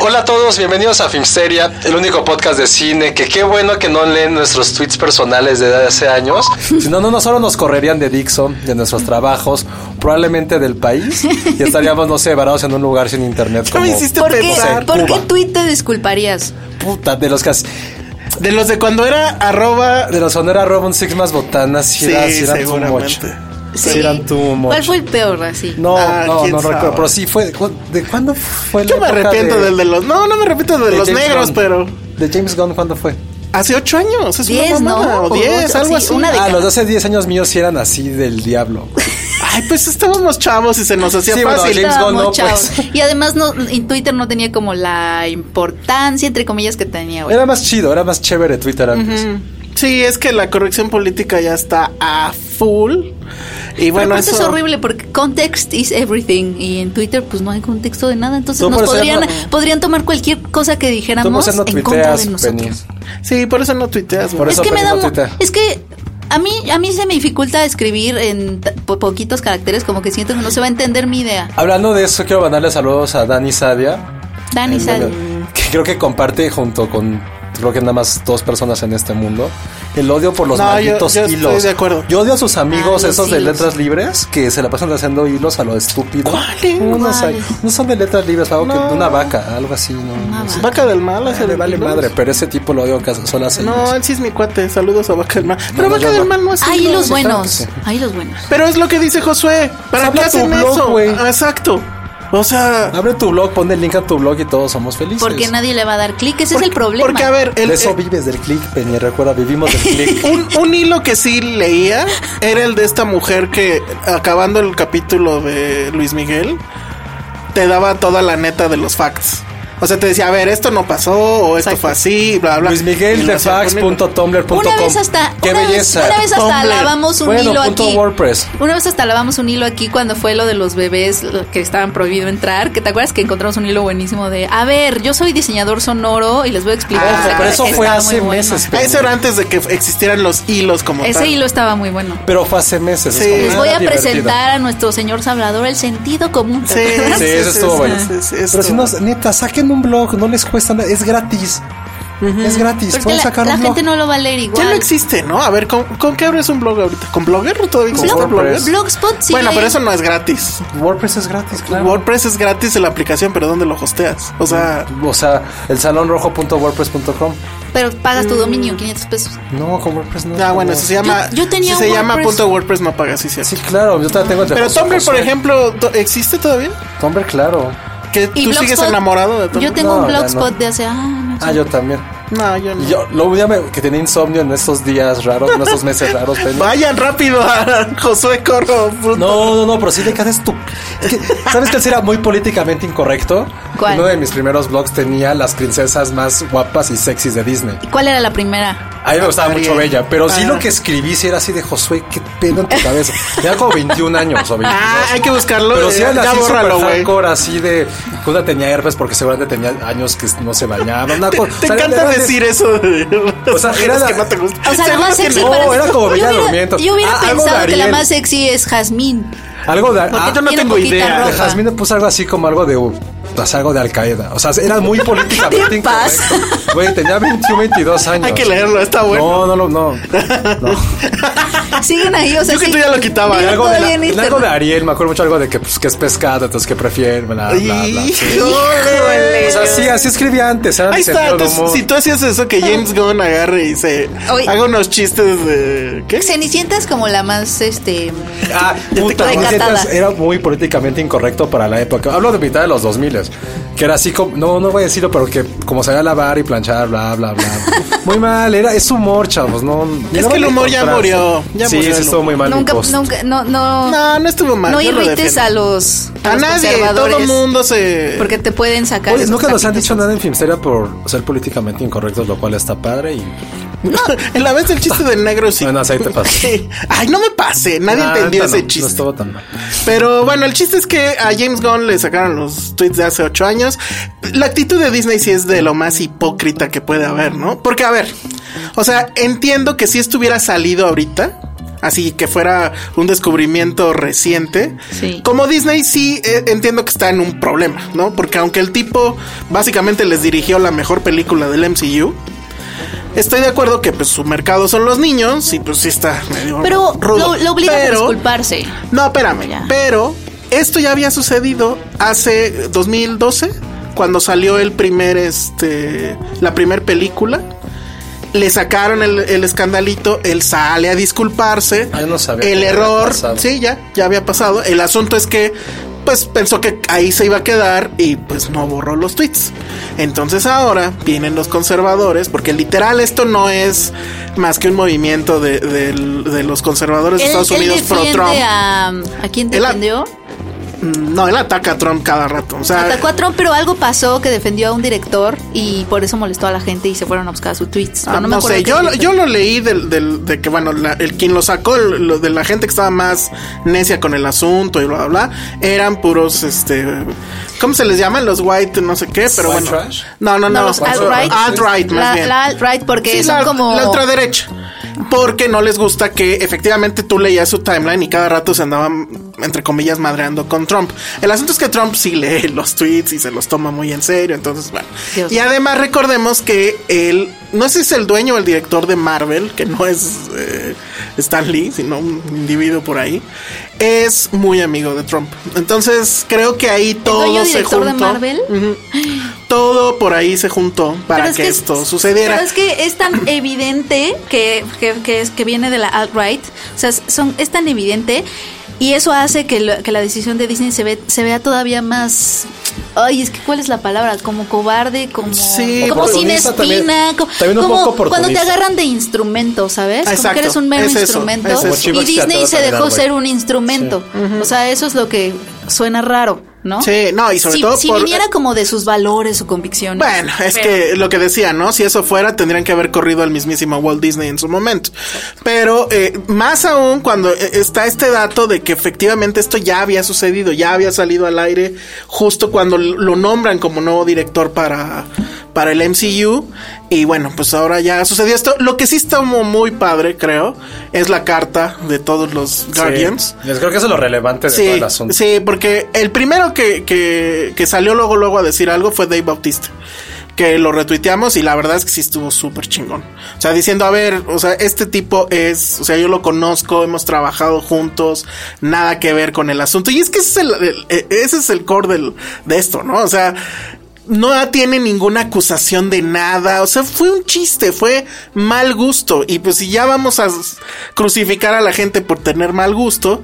Hola a todos, bienvenidos a Filmsteria, el único podcast de cine que qué bueno que no leen nuestros tweets personales de hace años. Si no, no, no solo nos correrían de Dixon, de nuestros trabajos, probablemente del país, y estaríamos, no sé, varados en un lugar sin internet. Como, me hiciste ¿Por qué, pensar? ¿por qué tweet te disculparías? Puta, de los que... as- De los de cuando era arroba. De los cuando era Robin Six más botanas, sí, Sí, era, sí eran too much. seguramente. Sí, eran too much. ¿Cuál fue el peor así? No, Ah, no, no sabe. recuerdo, pero sí fue. ¿De cuándo fue la Yo me época arrepiento de- del de los. No, no me arrepiento de, de los James negros, Gunn? pero. ¿De James Gunn cuándo fue? Hace ocho años. Es Diez, una mamada, ¿no? O diez, O- algo sí, así. una Ah, los de hace 10 años míos sí eran así del diablo. Ay, pues estábamos chavos y se nos hacía Sí, bueno, fácil. Estábamos no, chavos. pues. Y además no, en Twitter no tenía como la importancia, entre comillas, que tenía hoy. Era más chido, era más chévere Twitter antes. Sí, es que la corrección política ya está a full. Y bueno, eso. es horrible porque context is everything y en Twitter pues no hay contexto de nada, entonces nos podrían, no- podrían tomar cualquier cosa que dijéramos no en contra de nosotros. Penny. Sí, por eso no tuiteas. Por eso es que me da no es que a mí a mí se me dificulta escribir en po- poquitos caracteres como que siento que no se va a entender mi idea. Hablando de eso, quiero mandarle saludos a Dani Sadia. Dani donde- Que creo que comparte junto con. Creo que nada más dos personas en este mundo. El odio por los No, yo- malditos yo estoy hilos. de acuerdo. Yo odio a sus amigos, Ah, esos de hilos. letras libres, que se la pasan haciendo hilos a lo estúpido. No, sé, ¿Cuáles? no son de letras libres, algo que No. de una vaca, algo así. No, no sé. Vaca del mal. Ah, hace le vale hilos. madre, pero ese tipo lo odio que solo hace No, hilos. él sí es mi cuate. Saludos a Vaca del mal. Pero no, Vaca yo del no. mal no es Hay hilos. buenos, que hay los buenos. Pero es lo que dice Josué. ¿Para qué hacen blog, eso? güey. Ah, Exacto. O sea, Abre tu blog, pon el link a tu blog y todos somos felices. Porque nadie le va a dar clic, ese es el problema. porque a ver, el, De eso el- vives del click, Peña. Recuerda, vivimos del click. un, un hilo que sí leía era el de esta mujer que acabando el capítulo de Luis Miguel te daba toda la neta de los facts. O sea, te decía, a ver, esto no pasó, o esto Exacto. fue así, bla, bla. Luis Miguel de fax.tumblr.com. Una vez hasta, Qué una vez, belleza. una vez hasta lavamos un Bueno, hilo punto aquí. WordPress. Una vez hasta lavamos un hilo aquí cuando fue lo de los bebés que estaban prohibido entrar. Que te acuerdas que encontramos un hilo buenísimo de, a ver, yo soy diseñador sonoro y les voy a explicar. Ah, O sea, pero eso que fue hace muy bueno. meses, Ah, Eso era antes de que existieran los hilos como Ese tal. hilo estaba muy bueno. Pero fue hace meses. es Sí. como, Les voy a divertido. presentar a nuestro señor Salvador el sentido común. Sí. Sí, eso estuvo bueno. Pero si no, neta, saquen un blog, no les cuesta nada, es gratis. Es gratis, Porque pueden la, sacar la un blog. gente no lo va a leer Ya igual. no existe, ¿no? A ver, ¿con, con qué abres un blog ahorita? ¿Con Blogger o todavía existe Con Blogger? WordPress. Blogspot sí. Bueno, pero eso no es gratis. WordPress es gratis, claro. WordPress es gratis en la aplicación, pero ¿dónde lo hosteas? O sea, O sea, el salonrojo.wordpress.com. Pero pagas tu dominio, 500 pesos. No, con WordPress no. ah, bueno, no. eso se llama. Yo- yo tenía si se un llama WordPress. punto WordPress no pagas, sí, cierto. Sí, claro, yo todavía tengo Pero Tumblr, por ejemplo, ¿to- ¿existe todavía? Tumblr, claro. ¿Que Y tú sigues enamorado de Tumblr? Yo tengo No, un blogspot no. de hace años. Ah, yo también. No, yo no. Yo, lo día me- que tenía insomnio en estos días raros, en estos meses raros, Penny. Vayan rápido a Josué Corro. No, no, no, pero sí de que haces tú. Es que, ¿Sabes que era muy políticamente incorrecto? ¿Cuál? Uno de mis primeros blogs tenía las princesas más guapas y sexys de Disney. ¿Y ¿Cuál era la primera? A mí me gustaba Ariel. mucho Bella, pero sí lo que escribí sí era así de Josué, qué pedo en tu cabeza. Tenía como 21 años o 22. Ah, hay que buscarlo. Pero eh, sí era ya así bórralo, hardcore, así de... Una tenía herpes porque seguramente tenía años que no se bañaba. Una Te, cosa- te encanta era de- decir eso. de- O sea, era la- que no te gusta. O sea, la más sexy no. para era como yo Bella hubiera, Durmientes. yo hubiera Ah, pensado de que la más sexy es Jazmín. Algo de... Ah, yo no tengo idea. de ropa. Jazmín puso algo así como algo de... algo de Al-Qaeda. O sea, era muy políticamente incorrecto. Güey, tenía 21, 22 años. Hay que leerlo, está bueno. No, no, no, no. Siguen ahí, o sea, Yo que sí. tú ya lo quitaba. Algo, de la- en algo de Ariel, me acuerdo mucho algo de que, pues, que es pescado, entonces que prefiere, bla, bla, bla. sí. Híjole. O sea, sí, así escribía antes. Era Ahí está. entonces, si tú hacías eso, que James Gunn agarre y se Oye. haga unos chistes de. ¿Qué? Cenicienta es como la más, este... Ah, puta, Recatada. Cenicientas era muy políticamente incorrecto para la época. Hablo de mitad de los 2000 que era así como, no, no voy a decirlo, pero que como sabía lavar y planchar, bla, bla, bla. Muy mal, era, es humor, chavos, no. Es no que el humor ya murió, ya sí, murió sí, estuvo muy mal. mi Nunca, post. nunca, no, no... No, no estuvo mal. no lo irrites a los, a A los nadie, todo el mundo se. Porque te pueden sacar. Oye, esos nunca nos han dicho nada en Filmsteria por ser políticamente incorrectos, lo cual está padre y... en la vez del chiste del negro sí. Bueno, ahí te pasó. Ay, no me pase. Nadie Ah, entendió no, ese No chiste. estuvo tan mal. Pero bueno, el chiste es que a James Gunn le sacaron los tweets de hace ocho años. La actitud de Disney sí es de lo más hipócrita que puede haber, ¿no? Porque, a ver, o sea, entiendo que si esto hubiera salido ahorita, así que fuera un descubrimiento reciente, Sí. como Disney sí eh, entiendo que está en un problema, ¿no? Porque aunque el tipo básicamente les dirigió la mejor película del MCU, Estoy de acuerdo que pues su mercado son los niños y pues sí está medio Pero rudo. lo, lo obligan a disculparse. no, espérame. Ya. Pero esto ya había sucedido hace 2012, cuando salió el primer, este, la primer película. Le sacaron el, el escandalito, él sale a disculparse. Ah, yo no sabía el error, sí, ya, ya había pasado. El asunto es que, pues pensó que ahí se iba a quedar y pues no borró los tweets. Entonces ahora vienen los conservadores, porque literal esto no es más que un movimiento de, del- de los conservadores de Él, Estados él Unidos pro Trump. a... ¿A quién Él defendió? Mm, No, él ataca a Trump cada rato. O sea, Atacó a Trump, pero algo pasó que defendió a un director y por eso molestó a la gente y se fueron a buscar sus tweets. ah, no, sé, yo, director. yo lo leí del, del- de que, bueno, la- el quien lo sacó, lo de la gente que estaba más necia con el asunto y bla, bla, bla, eran puros, este, ¿cómo se les llaman? Los white, no sé qué, pero ¿White bueno. trash? No, no, no. No, los alt-right. Alt-right, más La, bien. la alt-right porque Sí, son la, como... la ultraderecha. Porque no les gusta que efectivamente tú leías su timeline y cada rato se andaban, entre comillas, madreando con Trump. El asunto es que Trump sí lee los tweets y se los toma muy en serio. Entonces, bueno. Dios. Y además recordemos que él, no sé si es el dueño o el director de Marvel, que no es eh, Stan Lee, sino un individuo por ahí, es muy amigo de Trump. Entonces, creo que ahí todo se director de juntó. Marvel? Todo por ahí se juntó para Pero es que, esto sucediera. Pero es que es tan evidente que, que, que, es- que viene de la alt-right. O sea, son, es tan evidente. Y eso hace que, lo- que la decisión de Disney se, ve, se vea todavía más. Ay, es que ¿cuál es la palabra? Como cobarde, como, Sí, como sin espina. también. como También un como poco cuando te agarran de instrumento, ¿sabes? Como Exacto, que eres un mero es eso, instrumento. es eso. Como chivo Y Disney se dejó ser un instrumento. O sea, eso es lo que suena raro, ¿no? Sí, no, y sobre si, todo si por- viniera como de sus valores o convicciones. Bueno, es que lo que decía, ¿no? Si eso fuera, tendrían que haber corrido al mismísimo Walt Disney en su momento. Pero eh, más aún cuando eh, está este dato de que efectivamente esto ya había sucedido, ya había salido al aire justo cuando lo nombran como nuevo director para, para el MCU. Y bueno, pues ahora ya sucedió esto. Lo que sí está muy padre, creo, es la carta de todos los Guardians. Sí. Les creo que eso es lo relevante de todo Sí, el asunto. sí, porque el primero que, que, que salió luego luego a decir algo fue Dave Bautista. Que lo retuiteamos y la verdad es que sí estuvo súper chingón. O sea, diciendo, a ver, o sea, este tipo es, o sea, yo lo conozco, hemos trabajado juntos, nada que ver con el asunto. Y es que ese es el, el- eh, ese es el core del, de esto, ¿no? O sea, no tiene ninguna acusación de nada. O sea, fue un chiste, fue mal gusto. Y pues si ya vamos a crucificar a la gente por tener mal gusto,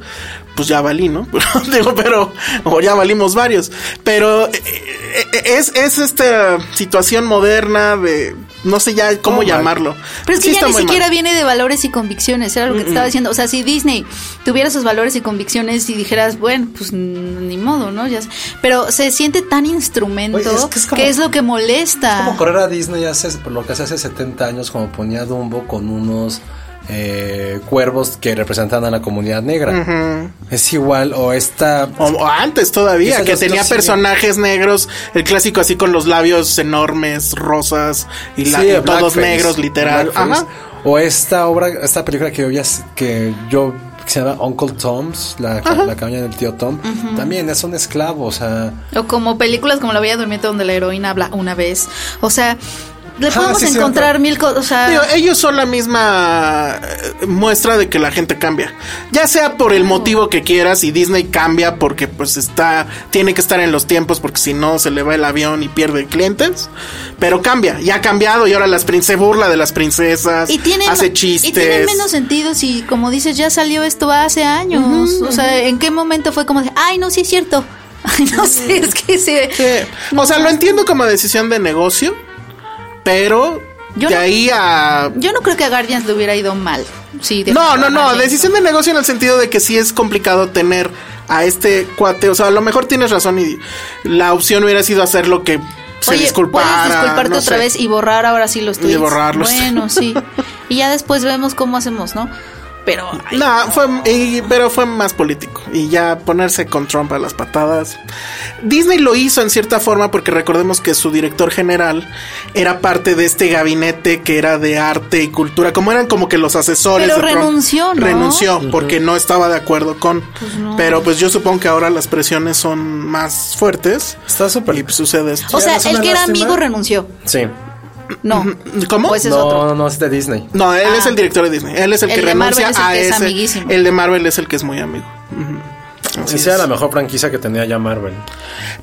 pues ya valí, ¿no? Digo, pero, o ya valimos varios. Pero eh, eh, es, es esta situación moderna de, no sé ya cómo llamarlo. Pero es que Sí ya ni mal. siquiera viene de valores y convicciones, era lo que te estaba diciendo. O sea, si Disney tuviera sus valores y convicciones y dijeras, bueno, pues ni modo, ¿no? Ya, pero se siente tan instrumento Oye, es que es como- que es lo que molesta. Como correr a Disney hace, por lo que hace hace 70 años, como ponía Dumbo con unos eh, cuervos que representan a la comunidad negra. Es igual, o esta... O, o antes todavía, que tenía sí. personajes negros, el clásico así con los labios enormes, rosas, y, la- Sí, y todos negros, literal. Ajá. O esta obra, esta película que yo, que yo que se llama Uncle Tom's, la, la cabaña del tío Tom, también es un esclavo, o sea, O como películas como La Bella Durmiente donde la heroína habla una vez. O sea, le Ah, podemos sí, encontrar mil cosas. O sea, Digo, ellos son la misma eh, muestra de que la gente cambia. Ya sea por el motivo que quieras y Disney cambia porque pues está tiene que estar en los tiempos porque si no se le va el avión y pierde clientes, pero cambia, ya ha cambiado y ahora las se burla de las princesas, y tiene, hace chistes. y tiene menos sentido si, como dices, ya salió esto hace años. O sea, ¿en qué momento fue como de, ay, no, sí es cierto? No sé, es que se... Sí. O sea, lo entiendo como decisión de negocio, pero Yo de no- ahí a Yo no creo que a Guardians le hubiera ido mal. Sí, No, no, no, decisión de negocio en el sentido de que sí es complicado tener a este cuate, o sea, a lo mejor tienes razón y la opción hubiera sido hacer lo que se Oye, disculpara. puedes disculparte no otra sé. vez y borrar ahora sí los Y tweets. borrarlos. Bueno, sí. Y ya después vemos cómo hacemos, ¿no? Pero ay, No, fue, y- pero fue más político. Y ya ponerse con Trump a las patadas. Disney lo hizo en cierta forma porque recordemos que su director general era parte de este gabinete que era de arte y cultura. Como eran como que los asesores. Pero de Trump. renunció, ¿no? Renunció porque no estaba de acuerdo con. Pero pues yo supongo que ahora las presiones son más fuertes. está súper... Y pues sucede esto. o sea, el que era amigo renunció. Sí. No. ¿Cómo? Pues es no, otro. no, no, es de Disney. No, él Ah. es el director de Disney. Él es el, El que renuncia es el a que es ese. amiguísimo. El de Marvel es el que es muy amigo. Ujú. Así era es. la mejor franquicia que tenía ya Marvel.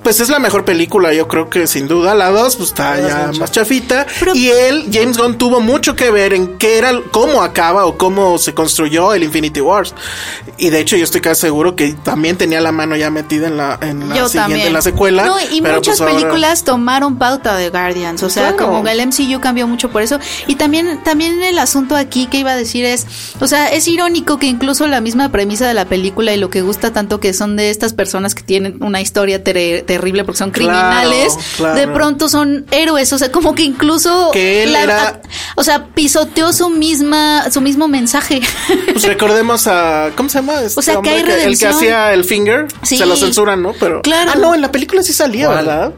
Pues es la mejor película, yo creo que sin duda. La 2 pues está ya es más chafita. Pero- y él, James Gunn, tuvo mucho que ver en qué era, cómo acaba o cómo se construyó el Infinity Wars. Y de hecho yo estoy casi seguro que también tenía la mano ya metida en la, en la siguiente, también. en la secuela. No, y pero muchas pues ahora- películas tomaron pauta de Guardians. O sea, Claro. como el MCU cambió mucho por eso. Y también, también el asunto aquí que iba a decir es, o sea, es irónico que incluso la misma premisa de la película y lo que gusta tanto que son de estas personas que tienen una historia ter- terrible porque son criminales, claro. de pronto son héroes. O sea, como que incluso Que él era- o sea, pisoteó su misma, su mismo mensaje. Pues recordemos a. ¿Cómo se llama? Este O sea, que El que hacía el finger. Sí. Se lo censuran, ¿no? Pero. Claro. Ah, no, en la película sí salía, ¿Cuál? ¿verdad?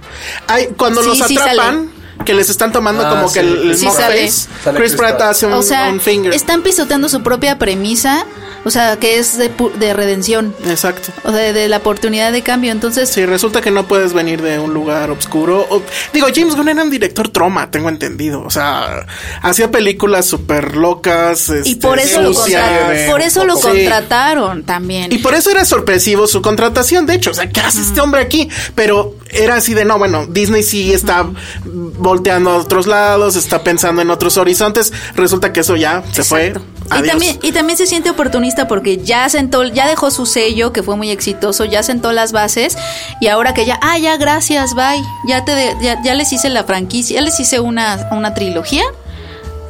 Hay, cuando Sí, los sí atrapan, que les están tomando Ah, como sí. que el, el Sí mock sale. face, Sale Chris Pratt Pratt. hace un, o sea, un finger. están pisoteando su propia premisa, o sea, que es de, de redención. Exacto. O de, de la oportunidad de cambio. Entonces, Sí, resulta que no puedes venir de un lugar oscuro. O- digo, James Gunn era un director troma, tengo entendido. O sea, hacía películas súper locas. y este, por eso, lo, sucias. contra- por eso lo Sí. contrataron también. Y por eso era sorpresivo su contratación, de hecho, o sea, ¿qué hace este hombre aquí? Pero era así de, no, bueno, Disney sí está volteando a otros lados, está pensando en otros horizontes, resulta que eso ya se fue. Y también, y también se siente oportunista porque ya sentó, ya dejó su sello, que fue muy exitoso, ya sentó las bases, y ahora que ya, ah, ya, gracias, bye. Ya te de- ya, ya les hice la franquicia, ya les hice una, una trilogía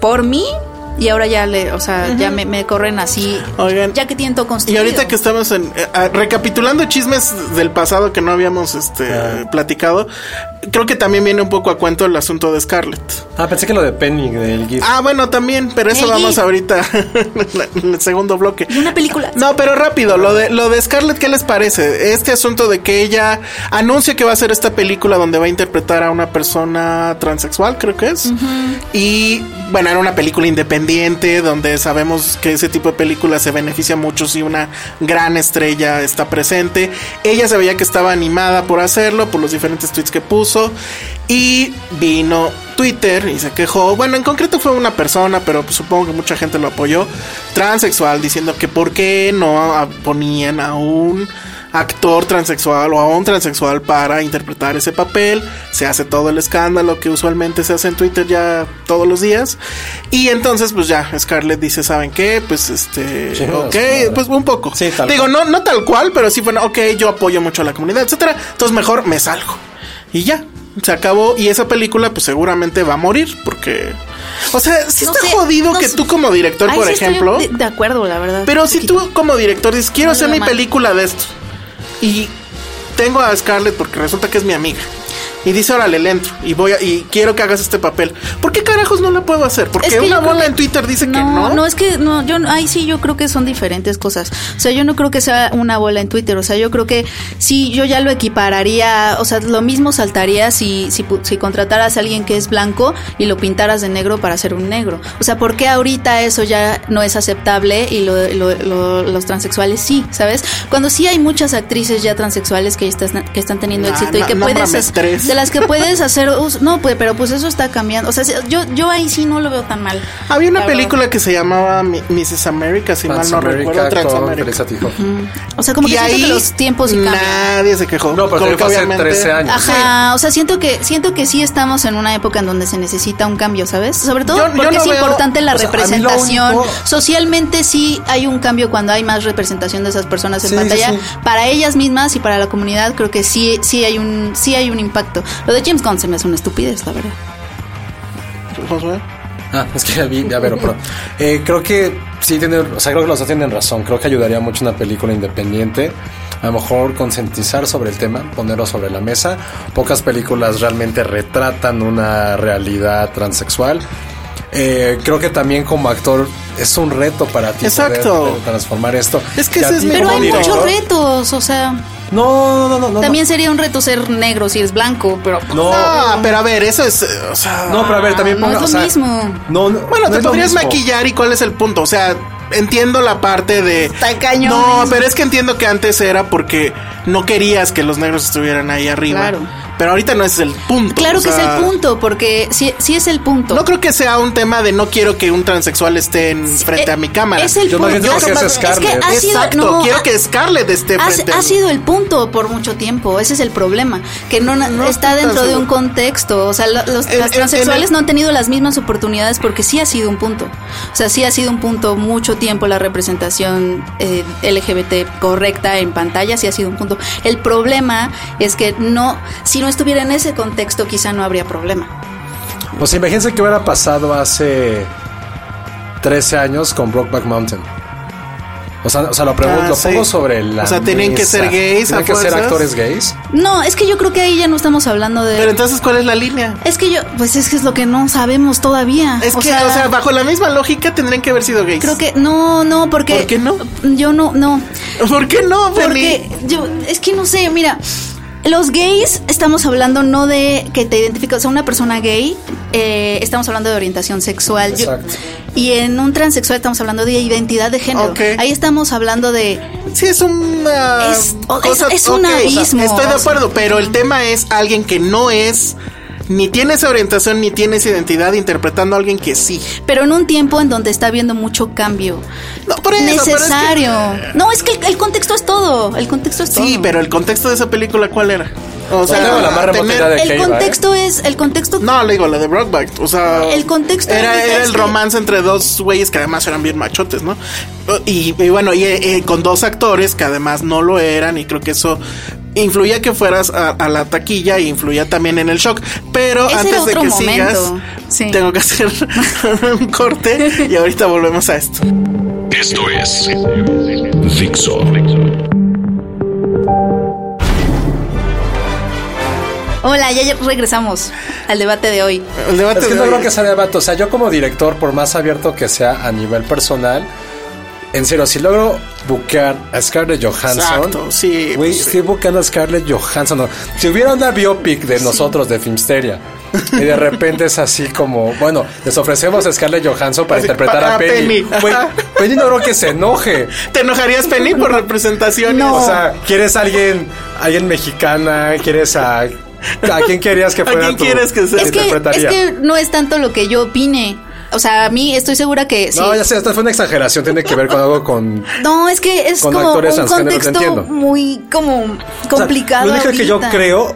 por mí, y ahora ya le, o sea, ya me, me corren así, Oigan, ya que tienen todo Y ahorita que estamos en, eh, ah, recapitulando chismes del pasado que no habíamos este platicado, creo que también viene un poco a cuento el asunto de Scarlett. Ah, pensé que lo de Penny del GIF. Ah, bueno, también, pero eso vamos GIF. ahorita en el segundo bloque. Y una película. No, pero rápido, lo de lo de Scarlett, ¿qué les parece? Este asunto de que ella anuncia que va a hacer esta película donde va a interpretar a una persona transexual, creo que es. Y bueno, era una película independiente donde sabemos que ese tipo de películas se beneficia mucho si una gran estrella está presente. Ella se veía que estaba animada por hacerlo, por los diferentes tweets que puso. Y vino Twitter y se quejó. Bueno, en concreto fue una persona, pero pues supongo que mucha gente lo apoyó. Transexual, diciendo que por qué no ponían a un actor transexual o a un transexual para interpretar ese papel. Se hace todo el escándalo que usualmente se hace en Twitter ya todos los días. Y entonces, pues ya, Scarlett dice, ¿saben qué? Pues este, Chingados, ok, pues un poco. Sí, tal Digo, cual. no, no tal cual, pero sí, bueno, ok, yo apoyo mucho a la comunidad, etcétera. Entonces mejor me salgo. Y ya, se acabó. Y esa película, pues seguramente va a morir, porque. O sea, sí No está sé, jodido no que sé. tú como director, por sí ejemplo. de, de acuerdo, la verdad. Pero si Poquito. tú como director dices, quiero No hacer mi mal. película de esto. Y tengo a Scarlett porque resulta que es mi amiga. Y dice, órale, le entro. Y voy a- y quiero que hagas este papel. ¿Por qué carajos no la puedo hacer? Porque Es que una bola que- en Twitter dice que no, no. no es que no, yo ahí sí yo creo que son diferentes cosas. O sea, yo no creo que sea una bola en Twitter. O sea, yo creo que sí, yo ya lo equipararía. O sea, lo mismo saltaría si si, si contrataras a alguien que es blanco y lo pintaras de negro para ser un negro. O sea, ¿por qué ahorita eso ya no es aceptable y lo- lo- lo- los transexuales sí, sabes? Cuando sí hay muchas actrices ya transexuales que están que están teniendo éxito y que puedes. De las que puedes hacer uso- no, pues, pero pues eso está cambiando. O sea, yo yo ahí sí no lo veo tan mal. Había una La película que se llamaba Mrs. America, si mal no recuerdo, Transamérica. O sea, como que y siento ahí que los tiempos sí cambian. nadie se quejó. No, pero Como que fue hace obviamente- 13 años. Ajá, o sea, siento que siento que sí estamos en una época en donde se necesita un cambio, ¿sabes? Sobre todo Yo- yo porque no es veo- importante la o sea, representación. único- Socialmente sí hay un cambio cuando hay más representación de esas personas en Sí, sí, pantalla. sí. Para ellas mismas y para la comunidad creo que sí sí hay un sí hay un impacto. Lo de James Gunn se me hace una estupidez, la verdad. Josué. Ah, es que ya vi, ya veo, pero eh, creo que sí tienen, o sea, creo que los dos tienen razón. Creo que ayudaría mucho una película independiente. A lo mejor concientizar sobre el tema, ponerlo sobre la mesa. Pocas películas realmente retratan una realidad transexual. Eh, creo que también como actor es un reto para ti Exacto. poder, poder transformar esto. Es que ese es mi Pero hay muchos retos, o sea, No, no, no, no, no. también sería un reto ser negro si eres blanco, pero No, Ah, pero a ver, eso es. eh, O sea. no, pero a ver, también no ponga, es lo o sea, mismo. No, no, Bueno, no te es podrías maquillar y cuál es el punto. O sea, entiendo la parte de. Está cañón No, eso. pero es que entiendo que antes era porque no querías que los negros estuvieran ahí arriba. Claro. Pero ahorita no es el punto. Claro o que es el punto, porque sí, sí es el punto. No creo que sea un tema de no quiero que un transexual esté en frente Eh, a mi cámara. Es el Yo punto. creo que es Es que Scarlett. ha sido, Exacto, no, quiero ha- que Scarlett esté ha, frente a ha mí. sido el punto por mucho tiempo. Ese es el problema. Que no, está dentro de un contexto. O sea, lo- los, En- las en- transexuales en no han tenido las mismas oportunidades porque sí ha sido un punto. O sea, sí ha sido un punto mucho tiempo la representación eh, LGBT correcta en pantalla. Sí ha sido un punto. El problema es que no, si no estuviera en ese contexto, quizá no habría problema. Sea, imagínense que hubiera pasado hace 13 años con Brokeback Mountain. O sea, o sea lo, pregunto, Ah, lo sí. pongo sobre la O sea, ¿tenían que ser gays ¿Tienen que ser actores gays? No, es que yo creo que ahí ya no estamos hablando de. Pero entonces, ¿cuál es la línea? Es que yo, pues es que es lo que no sabemos todavía. Es que, o sea, bajo la misma lógica tendrían que haber sido gays. creo que no, no, porque. ¿Por qué no? Yo no, no. ¿Por qué no, Porque Penny? yo, es que no sé, mira. Los gays estamos hablando no de que te identificas, o sea, una persona gay, eh, estamos hablando de orientación sexual. Yo- Exacto. Y en un transexual estamos hablando de identidad de género. Ahí estamos hablando de Sí, es una Es- cosa. es- es un abismo. Estoy de acuerdo, pero el tema es alguien que no es, ni tiene esa orientación, ni tiene esa identidad, interpretando a alguien que sí. pero en un tiempo en donde está habiendo mucho cambio. No, por eso, pero es que- necesario. No, es que el, el contexto es todo. El contexto es todo. Sí, pero el contexto de esa película, ¿cuál era? O sea, la tener- de- el contexto es el contexto No, le digo, la de Brockback. O sea, El contexto era, era el que- romance entre dos güeyes que además eran bien machotes, ¿no? Y, y bueno, y eh, con dos actores que además no lo eran, y creo que eso influía que fueras a, a la taquilla y influía también en el shock. Pero Ese antes de que momento. sigas, Sí. tengo que hacer un corte y ahorita volvemos a esto. Esto es Dixo. Hola, ya ya regresamos al debate de hoy. El debate Es que de no hoy creo que sea debate. O sea, yo como director, por más abierto que sea a nivel personal, en serio, si logro buquear a Scarlett Johansson, Exacto, sí, güey, pues sí. estoy buqueando a Scarlett Johansson. No, Si hubiera una biopic de nosotros de Filmsteria y de repente es así como, bueno, les ofrecemos a Scarlett Johansson para Así, interpretar para a Penny. Penny. Penny no creo que se enoje. ¿Te enojarías, Penny, por representación? O sea, ¿quieres a alguien, alguien mexicana? ¿Quieres a... ¿A quién querías que ¿A fuera quién tu- quieres que sea? te Es que, es que no es tanto lo que yo opine. O sea, a mí estoy segura que sí. No, ya sé, esta fue una exageración, tiene que ver con algo con... No, es que es como un contexto muy como O sea, complicado. lo único que yo creo,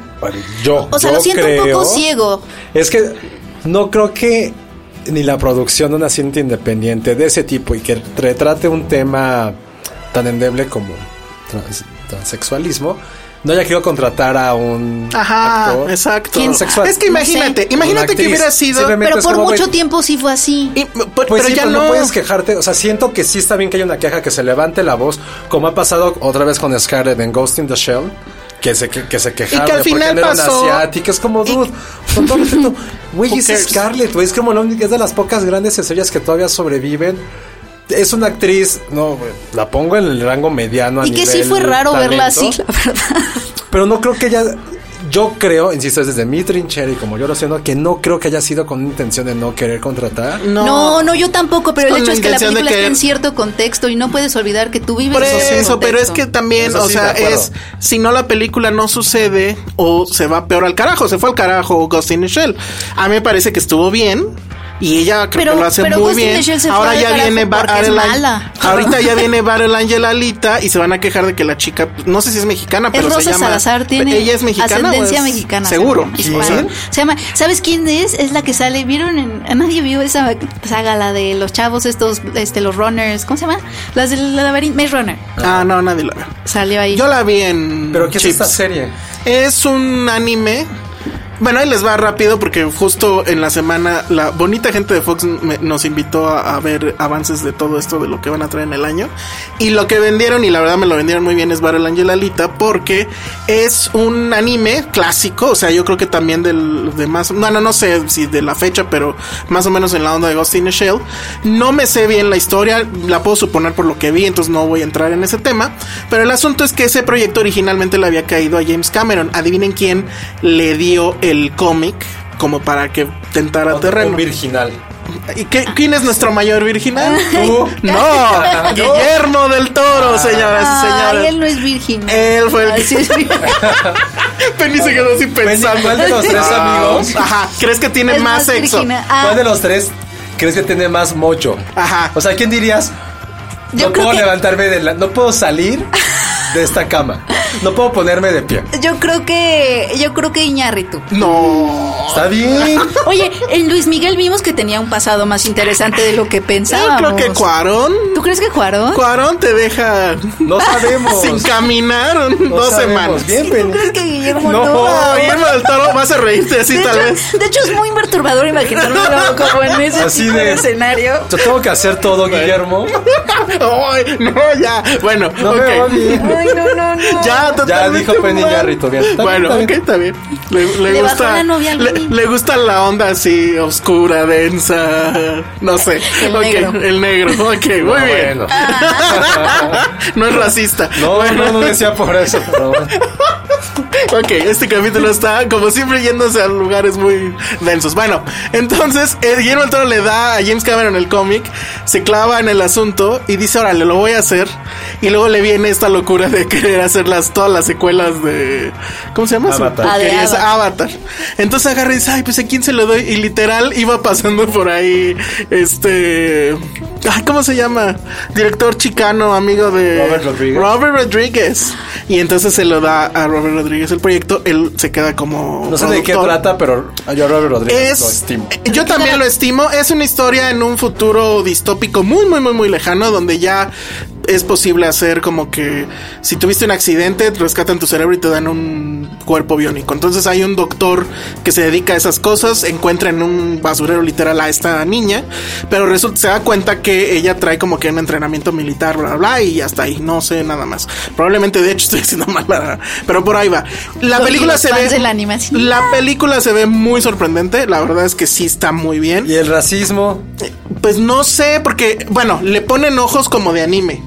yo, O sea, yo lo siento creo, un poco ciego. Es que no creo que ni la producción de una cinta independiente de ese tipo y que retrate un tema tan endeble como trans- transexualismo, no haya querido contratar a un Ajá, actor exacto. transexual. Es que imagínate, No sé. imagínate que hubiera sido. Pero por como, mucho tiempo sí fue así. y- pero, Pues pero sí, ya pero no. no puedes quejarte. O sea, siento que sí está bien que haya una queja, que se levante la voz, como ha pasado otra vez con Scarlett en Ghost in the Shell. Que se, que, que se quejaron Y que al de por qué final una pasó- asiática. Es como, dude, con todo respeto, güey, es? Scarlett, güey. Es como la única, es de las pocas grandes estrellas que todavía sobreviven. Es una actriz, no, la pongo en el rango mediano. a Y que sí fue raro verla así, la verdad. Pero no creo que ella. Yo creo, insisto, es desde mi trinchera y como yo lo siento, que no creo que haya sido con intención de no querer contratar. No, no, yo tampoco, pero el hecho es que la película está en cierto contexto y no puedes olvidar que tú vives Por en ese eso, pero es que también, Eso o sí, sea, es si no la película no sucede o se va peor al carajo, se fue al carajo Ghost in the Shell. A mí me parece que estuvo bien y ella creo Pero- que lo hace pero muy Ghost bien. Ahora ya viene es mala. Ahorita ya viene Battle Angel Alita y se van a quejar de que la chica, no sé si es mexicana, Es pero se Rosa llama Salazar, tiene ella es mexicana ascendencia es- mexicana. Seguro. Se llama, ¿sabes quién es? Es la que sale, ¿vieron? En, nadie vio esa saga, la de los chavos estos, este, los runners, ¿cómo se llama? Las del laberinto, Maze Runner. Ah, no, nadie la ve. Salió ahí. Yo la vi en Pero ¿qué es Chips. esta serie? Es un anime. Bueno, ahí les va rápido porque justo en la semana la bonita gente de Fox me- nos invitó a, ver avances de todo esto de lo que van a traer en el año. Y lo que vendieron, y la verdad me lo vendieron muy bien, es Battle Angel Alita porque es un anime clásico. O sea, yo creo que también del, de más... Bueno, no sé si de la fecha, pero más o menos en la onda de Ghost in the Shell. No me sé bien la historia, la puedo suponer por lo que vi, entonces no voy a entrar en ese tema. Pero el asunto es que ese proyecto originalmente le había caído a James Cameron. Adivinen quién le dio el cómic como para que tentara terreno. Un virginal. ¿Y qué- quién es nuestro mayor virginal? ¿Tú? No, Guillermo del Toro, señoras y Ay, señores. él no es virgen. Él fue el que- sí es virgen. Penny se quedó así pensando. ¿cuál de los tres amigos? Ajá, ¿crees que tiene Es más sexo? Ah, ¿Cuál de los tres crees que tiene más mocho? Ajá. O sea, ¿quién dirías? Yo no puedo que- levantarme de la... No puedo salir de esta cama. No puedo ponerme de pie. yo creo que, yo creo que Iñárritu. No. Está bien. Oye, en Luis Miguel vimos que tenía un pasado más interesante de lo que Yo pensábamos. creo que Cuarón. ¿Tú crees que Cuarón? Cuarón te deja No sabemos. sin caminar No dos sabemos. semanas. Bien, ¿Tú crees que Guillermo No. no? No, Guillermo del Toro vas a reírte así de, tal hecho, vez. de hecho, es muy perturbador imaginármelo como en ese Así tipo de, de- escenario. Yo tengo que hacer todo, Guillermo. Ay, no, ya. Bueno, No ok. me. Ay, no, no, no. Ya, dijo Penny mal. Garrito, bien. Está bien, Bueno, está ok, bien. está bien. Le, le Le bajó gusta. la novia al le, Luis. le gusta la onda así, oscura, densa. No sé. El Ok, negro. El negro. Ok, muy No, bien. bueno. no es racista. No, no, no decía por eso, pero bueno. Ok, este capítulo está como siempre yéndose a lugares muy densos. Bueno, entonces eh, Guillermo del Toro le da a James Cameron el cómic, se clava en el asunto y dice, órale, lo voy a hacer. Y luego le viene esta locura de querer hacer las, todas las secuelas de... ¿Cómo se llama? Avatar. Ah, de Avatar. Avatar. Entonces agarra y dice, ay, pues a quién se lo doy. Y literal iba pasando por ahí, este... Ay, ¿cómo se llama? Director chicano, amigo de... Robert Rodríguez. Robert Rodríguez. Y entonces se lo da a Robert Rodríguez el proyecto. Él se queda como. No sé de qué trata, pero yo a Robert Rodríguez lo Es, estimo. yo también lo estimo. Es una historia en un futuro distópico muy, muy, muy, muy lejano, donde ya es posible hacer como que si tuviste un accidente, rescatan tu cerebro y te dan un cuerpo biónico. Entonces hay un doctor que se dedica a esas cosas, encuentra en un basurero literal a esta niña, pero resulta, se da cuenta que ella trae como que un entrenamiento militar, bla, bla, bla, y hasta ahí, no sé nada más. Probablemente, de hecho, estoy haciendo mal, pero por ahí va. La película se ve... de la animación. La película se ve muy sorprendente, la verdad es que sí está muy bien. Y el racismo. Pues no sé, porque, bueno, le ponen ojos como de anime.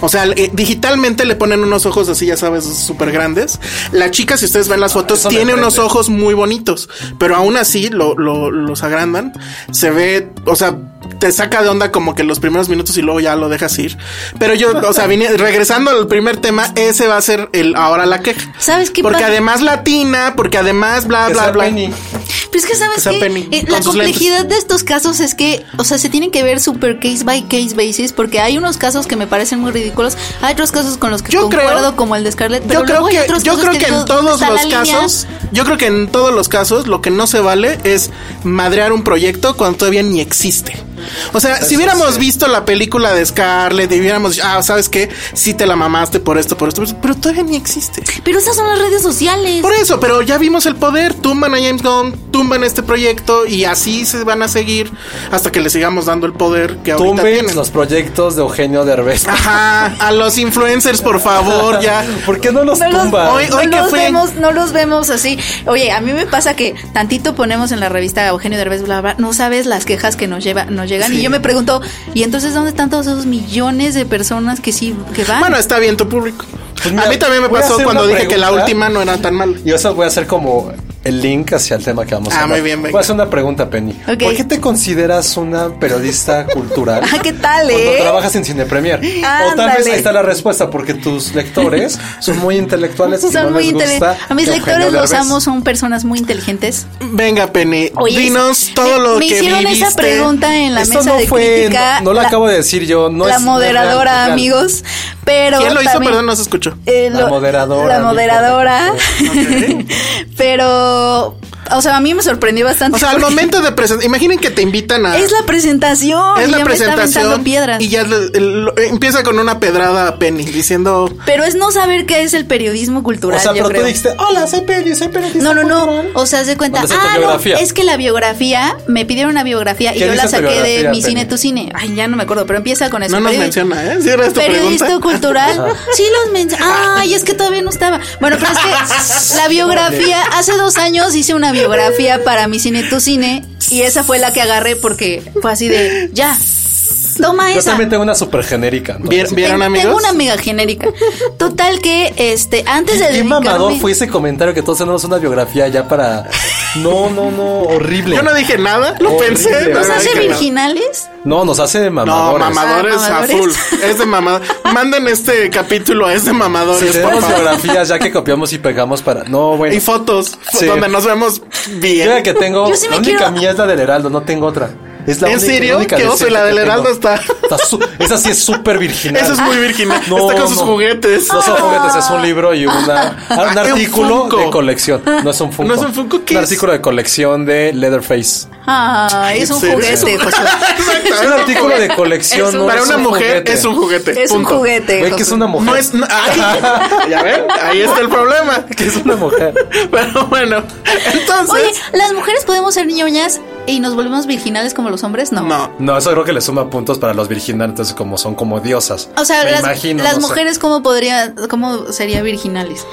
O sea, eh, digitalmente le ponen unos ojos así, ya sabes, súper grandes. La chica, si ustedes ven las fotos, eso me tiene unos ojos muy bonitos, pero aún así lo, lo- los agrandan. Se ve, o sea, te saca de onda como que los primeros minutos y luego ya lo dejas ir. Pero yo, o sea, vine- regresando al primer tema, ese va a ser el ahora la queja. ¿Sabes qué Porque pasa? además latina, porque además bla, Que bla, bla. Penny. Pero es que sabes Que que Eh, la complejidad de estos casos es que, o sea, se tienen que ver super case by case basis porque hay unos casos que me parecen muy ridículos, hay otros casos con los que Yo creo- concuerdo como el de Scarlett, pero yo creo luego hay que, otros yo casos creo que en todos los línea. casos, yo creo que en todos los casos lo que no se vale es madrear un proyecto cuando todavía ni existe. O sea, si hubiéramos visto la película de Scarlett y hubiéramos dicho, ah, ¿sabes qué? Sí te la mamaste por esto, por esto, pero todavía ni existe. Pero esas son las redes sociales. Por eso, pero ya vimos el poder, tumban a James Gunn, tumban este proyecto y así se van a seguir hasta que le sigamos dando el poder que ahorita Tumben tienen. los proyectos de Eugenio Derbez. Ajá, a los influencers, por favor, ya. ¿Por qué no los no los? Hoy- hoy no que los vemos, no los vemos así. Oye, a mí me pasa que tantito ponemos en la revista Eugenio Derbez, bla, bla, no sabes las quejas que nos lleva, nos llegan. Y yo me pregunto, ¿y entonces dónde están todos esos millones de personas que sí, que van? Bueno, está bien tu público. Pues mira, a mí también me pasó cuando dije que la última no era tan mala. Y eso voy a hacer como el link hacia el tema que vamos a Ah, hablar. muy bien, venga. Voy a hacer una pregunta, Penny. ¿Por qué te consideras una periodista cultural? Ah, ¿qué tal, Cuando eh? trabajas en Cine Premier. O tal vez ahí está la respuesta, porque tus lectores son muy intelectuales y son no muy les gusta inteligentes. A mis lectores los amo, son personas muy inteligentes. Venga, Penny, Oye, dinos me- todo lo me que hicieron viviste. esa pregunta en la Esto mesa no de fue, crítica. no, no lo acabo de decir yo, no la es- moderadora, real, es real. amigos. Pero ¿Quién lo hizo? Perdón, no se escuchó. Eh, La lo- moderadora, La moderadora. Pero, Oh. O sea, a mí me sorprendió bastante. O sea, al momento de presentar, imaginen que te invitan a... Es la presentación. es y la presentación piedras. y ya le- el- empieza con una pedrada a Penny diciendo Pero es no saber qué es el periodismo cultural. O sea, yo pero creo. tú dijiste, hola, soy Penny, soy periodista No, no, no. cultural". O sea, se cuenta. ¿Dónde está tu Ah, no. biografía? Es que la biografía, me pidieron una biografía y ¿Qué yo la tu saqué de mi Penny? cine, tu cine. Ay, ya no me acuerdo, pero empieza con eso. No nos Periodi- menciona, ¿eh? Si era esta Periodista pregunta. cultural. Sí los menciona. Ay, es que todavía no estaba. Bueno, pero es que la biografía, hace dos años hice una biografía para mi cine, tu cine, y esa fue la que agarré porque fue así de, ya, toma Yo esa. también tengo una súper genérica. ¿no? ¿Vier- ¿Vieron, Ten- amigos? Tengo una mega genérica. Total que, este, antes de Qué mamador fue ese comentario que todos tenemos una biografía ya para. No, no, no, horrible. Yo no dije nada, lo Horrible, pensé. ¿Nos no hace virginales? No, nos hace No, mamadores. mamadores, Ah, a mamadores. full. Es de mamadores. Manden este capítulo a es de Si mamadores, por tenemos biografías ya que copiamos y pegamos para. No, bueno. Y fotos Sí. donde nos vemos Yo bien. la que tengo. Yo sí me la única quiero- mía es la del Heraldo, no tengo otra. Es la ¿En única- serio? única ¿Qué oso? La del. Heraldo está- su- esa sí es súper virginal. Eso es muy virginal. No, está con sus no. juguetes. No son juguetes, es un libro y una, un un artículo de colección. No es un Funko. ¿No es un Funko? ¿Qué un es? artículo de colección de Leatherface. Ay, es un juguete. Exacto, Es un artículo de colección. Es un- no Para es una un mujer juguete. es un juguete. Es un juguete. Güey, que es una mujer. No es. ay, ya ven, ahí está el problema. Que es una mujer. Pero bueno, entonces. Oye, ¿las mujeres podemos ser ñoñas y nos volvemos virginales como los hombres? No. no. No, eso creo que le suma puntos para los virginales, entonces como son como diosas. O sea, Me las, imagino, las no sé. mujeres, ¿cómo podría, cómo sería virginales?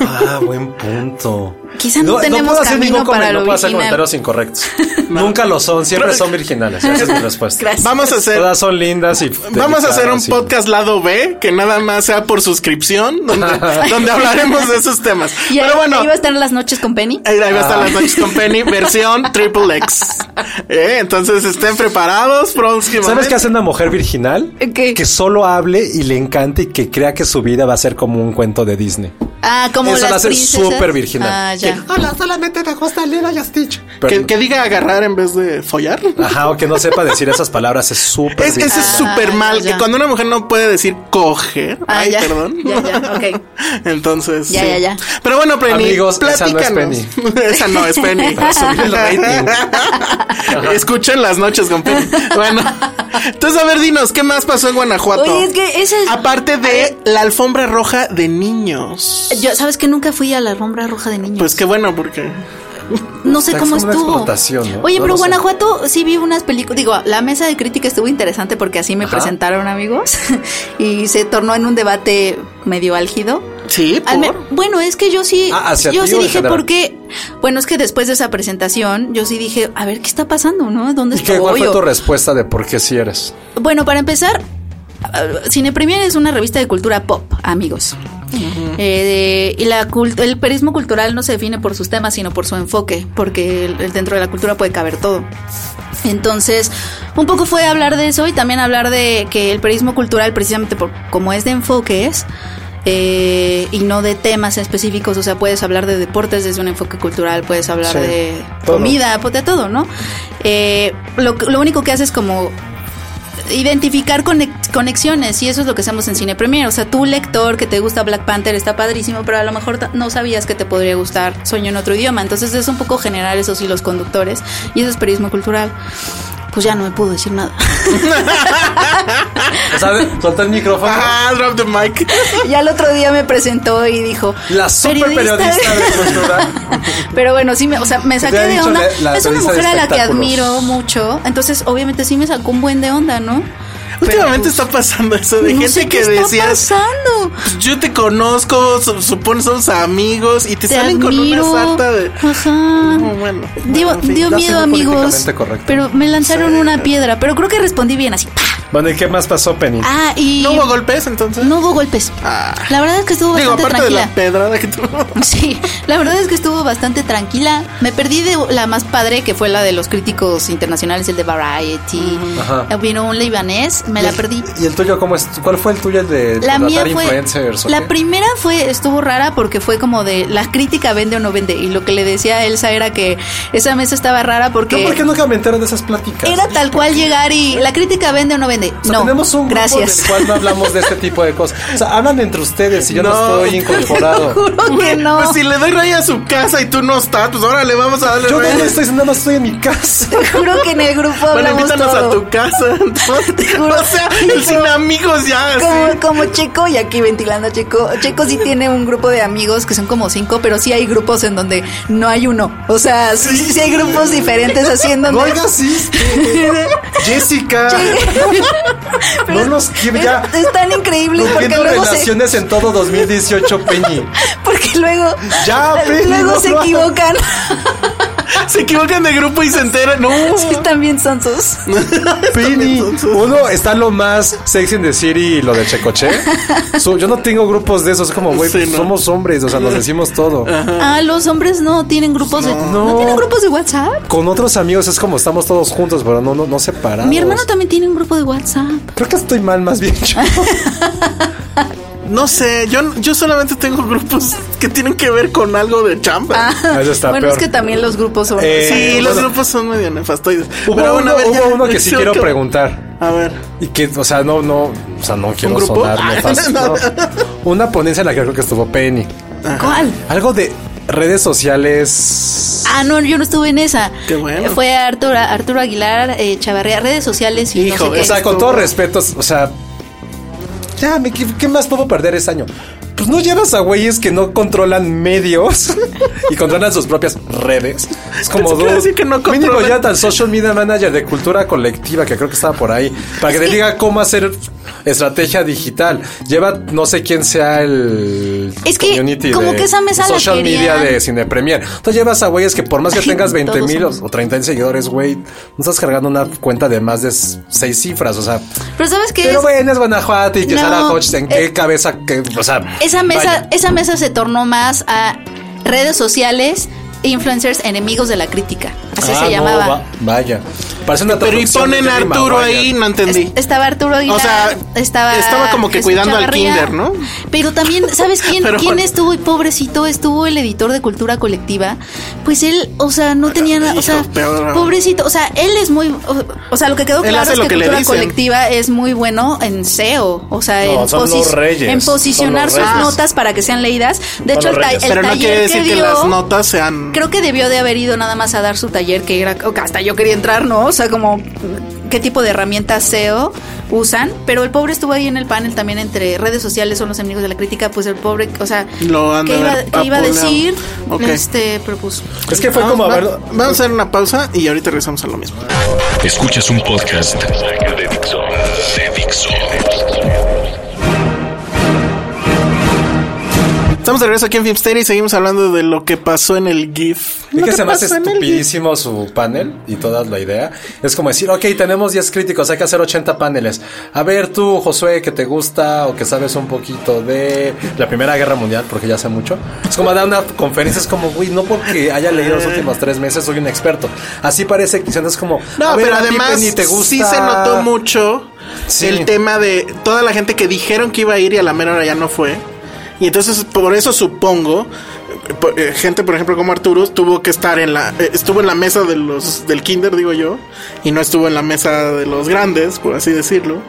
Ah, buen punto. Quizá no tenemos hacer camino ningún para lo no puedo hacer comentarios incorrectos. Nunca lo son, siempre son virginales. Esa es mi respuesta. Gracias. Vamos a hacer. Todas son lindas y. Vamos a hacer un y- podcast lado B que nada más sea por suscripción, donde, donde hablaremos de esos temas. Y ahí, Pero bueno, ahí va a estar las noches con Penny. ahí va a estar Ah. las noches con Penny, versión triple X. Eh, Entonces estén preparados próximamente. ¿Sabes qué hace una mujer virginal? ¿Qué? Que solo hable y le encante y que crea que su vida va a ser como un cuento de Disney. Ah, como Eso las la hace súper virginal. Ah, ya. Hola, solamente me gusta Lila y Stitch. Que, que diga agarrar en vez de follar. Ajá, o que no sepa decir esas palabras es súper Es, ese es súper mal. ya. Que cuando una mujer no puede decir coger. Ah, ay, ya. perdón. Ya, ya, ok. Entonces. Ya, sí. ya, ya. Pero bueno, Penny. Amigos, esa no es platícanos. esa no es Penny. Para subir el rating. Escuchen las noches con Penny. Bueno. Entonces, a ver, dinos, ¿qué más pasó en Guanajuato? Oye, es que ese es... Aparte de la alfombra roja de niños. Yo, ¿sabes que nunca fui a la alfombra roja de niños? Pues qué bueno, porque. no sé cómo estuvo. ¿no? Oye, No pero sé. Guanajuato sí vi unas películas. Digo, la mesa de crítica estuvo interesante porque así me Ajá. presentaron amigos y se tornó en un debate medio álgido. Sí, por. bueno, es que yo sí, Ah, ¿hacia yo sí dije, general? ¿por qué? Bueno, es que después de esa presentación, yo sí dije, a ver, ¿qué está pasando, no? ¿Dónde ¿Y qué, estoy? cuál fue tu respuesta de por qué si eres? Bueno, para empezar, Cine Premier es una revista de cultura pop, amigos. Eh, y la el periodismo cultural no se define por sus temas, sino por su enfoque, porque el- el dentro de la cultura puede caber todo. Entonces, un poco fue hablar de eso y también hablar de que el periodismo cultural, precisamente por como es de enfoques, eh, y no de temas específicos. O sea, puedes hablar de deportes desde un enfoque cultural, puedes hablar Sí, de todo. comida, pues de todo, ¿no? Eh, lo, lo único que hace es como identificar conex- conexiones y eso es lo que hacemos en Cine Premier. O sea, tú lector que te gusta Black Panther está padrísimo, pero a lo mejor no sabías que te podría gustar Sueño en otro idioma. Entonces es un poco generar esos hilos conductores y eso es periodismo cultural. Pues ya no me pudo decir nada. ¿Sabes? Soltó el micrófono. Ah, drop the mic. ya el otro día me presentó y dijo La super periodista de cultura. Pero bueno, sí me, o sea, me saqué de onda. la- la es una periodista de mujer a la que admiro mucho, entonces obviamente sí me sacó un buen de onda, ¿no? Últimamente está pasando eso de No gente sé que qué está decías, pasando. yo te conozco, su- supone somos amigos y te, Te salen admiro. con una sarta de... Ajá. No, bueno. Dio, en fin. dio ya miedo, amigos. correcto. Pero me lanzaron Sí. una piedra. Pero creo que respondí bien, así. ¡pah! Bueno, ¿y qué más pasó, Penny? Ah, y. ¿No hubo golpes entonces? No hubo golpes. Ah. La verdad es que estuvo Digo, bastante aparte de tranquila. la pedrada que tú... Sí, la verdad es que estuvo bastante tranquila. Me perdí de la más padre, que fue la de los críticos internacionales, el de Variety. Ajá. Vino un libanés, me la perdí. ¿Y el tuyo cómo es? ¿Cuál fue el tuyo el de La mía fue. influencers? La qué? primera fue, estuvo rara porque fue como de la crítica vende o no vende. Y lo que le decía a Elsa era que esa mesa estaba rara porque. Yo, ¿Por qué nunca me entero de esas pláticas? Era tal cual llegar y la crítica vende o no vende. O sea, no, tenemos un grupo gracias. del cual no hablamos de este tipo de cosas. O sea, hablan entre ustedes y yo no, No. estoy incorporado. Juro que no. Pues si le doy raya a su casa y tú no estás, pues ahora le vamos a darle Yo raya. no estoy, nada más estoy en mi casa. Te juro que en el grupo Bueno, hablamos invítanos todo. a tu casa. juro. o sea, el sin amigos ya. Como, como Checo, y aquí ventilando a Checo. Checo sí tiene un grupo de amigos que son como cinco, pero sí hay grupos en donde no hay uno. O sea, sí, sí hay grupos diferentes así en donde. Oiga, sí. Jessica. Pero no nos es-. Están increíbles porque luego se, relaciones en todo 2018, Peñi. porque luego, Ya, luego no se equivocan. Se equivocan de grupo y se enteran. No. Sí, están bien sonsos. Penny. Uno está lo más sexy en decir y lo de Checoche. Yo no tengo grupos de esos. Es como, güey, Sí, pues no. somos hombres. O sea, nos decimos todo. Ah, los hombres no tienen grupos de. ¿No, No. tienen grupos de WhatsApp? Con otros amigos es como estamos todos juntos, pero no, no, no separados. Mi hermano también tiene un grupo de WhatsApp. Creo que estoy mal, más bien. yo. No sé, yo, yo solamente tengo grupos que tienen que ver con algo de chamba. Ah, Eso está bueno, peor. es que también los grupos son. Eh, sí, los grupos son medio nefastoides. Hubo, Pero bueno, uno, a ver, hubo uno que sí quiero que- preguntar. A ver. Y que, o sea, no, no, o sea, no quiero grupo? sonar nefasto, no. no. Una ponencia en la que creo que estuvo Penny. ¿Cuál? Algo de redes sociales. Ah, no, yo no estuve en esa. Qué bueno. Fue Arturo, Arturo Aguilar, eh, Chavarría, redes sociales y Hijo, no sé qué. O sea, con todo respeto, o sea, ya, ¿qué, qué más puedo perder ese año? Pues no llevas a güeyes que no controlan medios y controlan sus propias redes. Es como Pensé que que no mínimo ya tan social media manager de cultura colectiva que creo que estaba por ahí para que te diga cómo hacer estrategia digital. Lleva no sé quién sea el Es que community como de que esa mesa la social media de Cine Premier. Entonces llevas a güeyes que por más que Ay, tengas 20 todos mil somos. o 30 mil seguidores, güey, no estás cargando una cuenta de más de seis cifras, o sea, Pero ¿sabes qué pero es? bueno, es Guanajuato y que No, Sara Hodge, ¿en qué eh, cabeza? Que, o sea, Esa mesa, vaya. esa mesa se tornó más a redes sociales, influencers, enemigos de la crítica. Así Ah, se no, llamaba. va- vaya. Parece una Pero y ponen a Arturo ahí, no entendí. Es- Estaba Arturo Aguilar, O sea, estaba, estaba como que Jesús cuidando al kinder, ¿no? Pero también, ¿sabes quién, Pero quién bueno. estuvo? Y pobrecito, estuvo el editor de Cultura Colectiva. Pues él, o sea, no tenía nada, o sea, pobrecito, o sea, él es muy, o, o sea, lo que quedó claro es que, que Cultura. Colectiva es muy bueno en SEO, o sea, No, en, son los reyes, en son posicionar sus notas para que sean leídas. De Son hecho, el, ta- el Pero no taller quiere decir que, dio- las notas sean. Creo que debió de haber ido nada más a dar su taller, que era, hasta yo quería entrar, ¿no? O sea, como qué tipo de herramientas SEO usan, pero el pobre estuvo ahí en el panel también entre redes sociales son los enemigos de la crítica, pues el pobre, o sea, ¿qué iba, haber qué iba a decir? Ok. Este, propuso. Es que fue como a vamos, ver. va- vamos a hacer una pausa y ahorita regresamos a lo mismo. Escuchas un podcast de Dixo. De Dixo. Estamos de regreso aquí en Filmsteria y seguimos hablando de lo que pasó en el GIF. Es que se me hace estupidísimo su panel y toda la idea. Es como decir, ok, tenemos 10 críticos, hay que hacer 80 paneles. A ver tú, Josué, que te gusta o que sabes un poquito de la Primera Guerra Mundial, porque ya sé mucho. Es como dar una conferencia, es como, güey, no porque haya leído los últimos tres meses soy un experto. Así parece que es como, No, a ver, pero a además Penny, te gusta. sí se notó mucho Sí. el tema de toda la gente que dijeron que iba a ir y a la mera hora ya no fue. Y entonces por eso supongo eh, eh, gente por ejemplo como Arturo tuvo que estar en la eh, estuvo en la mesa de los del kinder digo yo y no estuvo en la mesa de los grandes por así decirlo.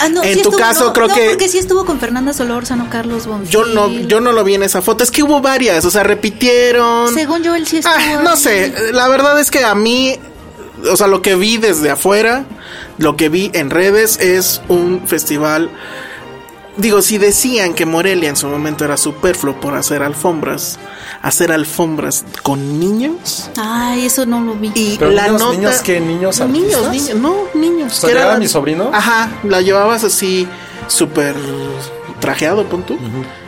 Ah, no, En sí tu estuvo, caso, no, creo no, que- porque sí estuvo con Fernanda Solórzano, Carlos Bonfil. Yo no yo no lo vi en esa foto, es que hubo varias, o sea, repitieron. Según yo, él sí estuvo. Ah, no ahí. sé, la verdad es que a mí, o sea, lo que vi desde afuera, lo que vi en redes es un festival. Digo, si decían que Morelia en su momento era superfluo por hacer alfombras, hacer alfombras con niños Ay, eso no lo vi. y Pero la niños, nota niños, ¿qué? ¿Niños niños, artistas? niños, no, niños. Que era- ¿llegaba mi sobrino? Ajá, la llevabas así súper trajeado, punto.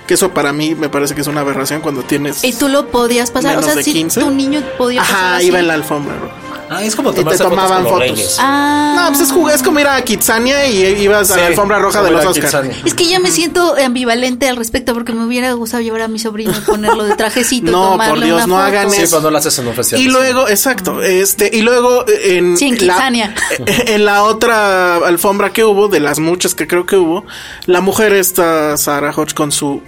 Que eso para mí me parece que es una aberración cuando tienes Y tú lo podías pasar, menos o sea, de si 15. tu niño podía pasar Ajá, así. iba en la alfombra. roja. Ah, es como Y te tomarse fotos tomaban fotos. Ah. No, pues es, jug- es como ir a Kitsania y ibas a la alfombra roja de los Oscars. Es que ya me siento ambivalente al respecto porque me hubiera gustado llevar a mi sobrino y ponerlo de trajecito. No, tomarle por Dios, una no foto. hagan eso. pero no lo haces en un festival. Y luego, exacto, este, y luego eh, en, Sí, en la, Kitsania. en la otra alfombra que hubo, de las muchas que creo que hubo, la mujer está Sarah Hodge con su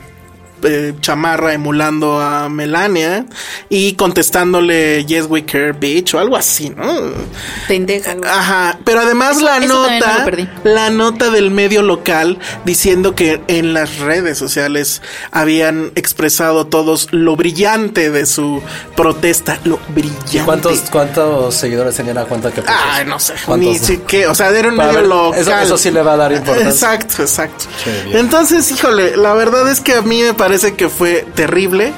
eh, chamarra emulando a Melania y contestándole Yes We Care Bitch o algo así, ¿no? Pendeja. Ajá, pero además Eso- la eso también no nota, la nota del medio local diciendo que en las redes sociales habían expresado todos lo brillante de su protesta, lo brillante. ¿Y cuántos, cuántos seguidores tenía la cuenta que? Ay, no sé, ¿Cuántos? ni si qué, o sea, era un Para medio ver, local. eso- eso sí le va a dar importancia. Exacto, exacto. Entonces, híjole, la verdad es que a mí me parece que fue terrible.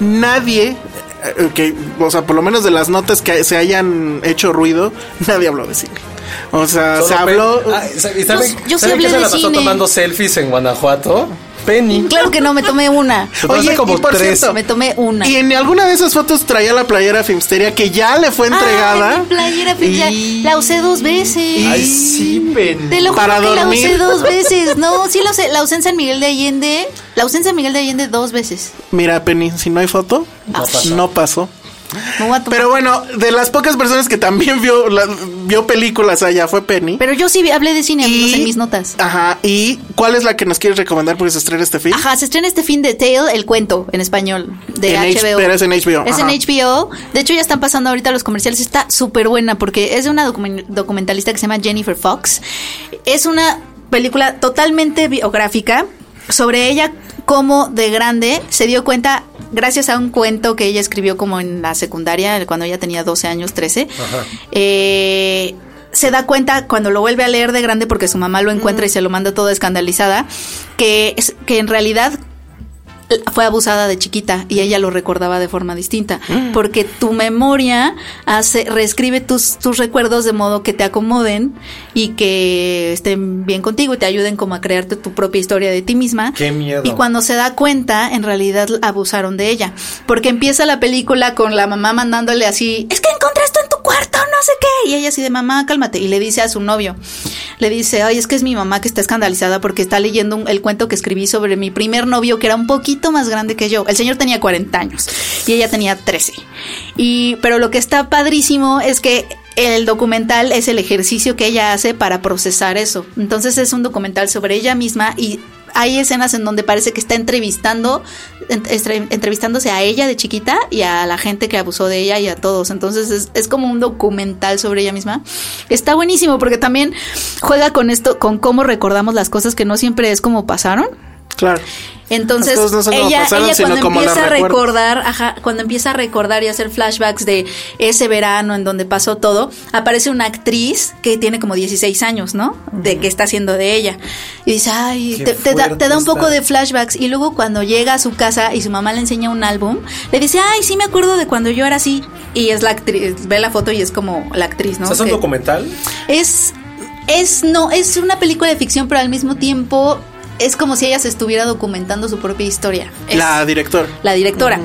Nadie, eh, que, o sea, por lo menos de las notas que se hayan hecho ruido, nadie habló de cine. O sea, Solo se habló. Ah, ¿y saben, Yo- yo sí que se de la pasó cine. tomando selfies en Guanajuato? Penny. Claro que no, me tomé una. Tomaste como y por tres. cierto, Me tomé una. Y en alguna de esas fotos traía la playera Filmsteria que ya le fue entregada. Ah, mi playera, Y- la usé dos veces. Ay, sí, Penny. Te lo juro Para que dormir. la usé dos veces. No, sí la usé. La usé en San Miguel de Allende. La en San Miguel de Allende dos veces. Mira, Penny, si no hay foto, No pasó. no pasó. Pero bueno, de las pocas personas que también vio, la- vio películas allá fue Penny. Pero yo sí hablé de cine Y- en mis notas. Ajá, ¿y cuál es la que nos quieres recomendar porque se estrena este film? Ajá, se estrena este fin de Tale, el cuento en español de En H- HBO. pero es en HBO, Es en. HBO. De hecho, ya están pasando ahorita los comerciales. Está súper buena porque es de una documen- documentalista que se llama Jennifer Fox. Es una película totalmente biográfica sobre ella como de grande se dio cuenta gracias a un cuento que ella escribió como en la secundaria cuando ella tenía 12 años, 13. Eh, se da cuenta cuando lo vuelve a leer de grande porque su mamá lo encuentra y se lo manda toda escandalizada que es que en realidad fue abusada de chiquita y ella lo recordaba de forma distinta. Porque tu memoria hace, reescribe tus, tus recuerdos de modo que te acomoden y que estén bien contigo y te ayuden como a crearte tu propia historia de ti misma. Qué miedo. Y cuando se da cuenta, en realidad abusaron de ella. Porque empieza la película con la mamá mandándole así, es que encontré esto en tu cuarto, sé qué. Y ella así de mamá, cálmate. Y le dice a su novio, le dice, ay, es que es mi mamá que está escandalizada porque está leyendo el cuento que escribí sobre mi primer novio que era un poquito más grande que yo. El señor tenía 40 años y ella tenía 13. Y, pero lo que está padrísimo es que el documental es el ejercicio que ella hace para procesar eso. Entonces es un documental sobre ella misma y hay escenas en donde parece que está entrevistando, entrevistándose a ella de chiquita y a la gente que abusó de ella y a todos. Entonces es, es como un documental sobre ella misma. Está buenísimo porque también juega con esto, con cómo recordamos las cosas que no siempre es como pasaron. Claro. Entonces, no ella, pasaron, ella cuando empieza a recordar, ajá, cuando empieza a recordar y hacer flashbacks de ese verano en donde pasó todo, aparece una actriz que tiene como 16 años, ¿no? De que está haciendo de ella. Y dice, ay, te, te da, te da un poco está. de flashbacks. Y luego cuando llega a su casa y su mamá le enseña un álbum, le dice, ay, sí me acuerdo de cuando yo era así. Y es la actriz, ve la foto y es como la actriz, ¿no? ¿Es un Que- documental? es, es, no, es una película de ficción, pero al mismo tiempo es como si ella se estuviera documentando su propia historia. Es La directora. la directora.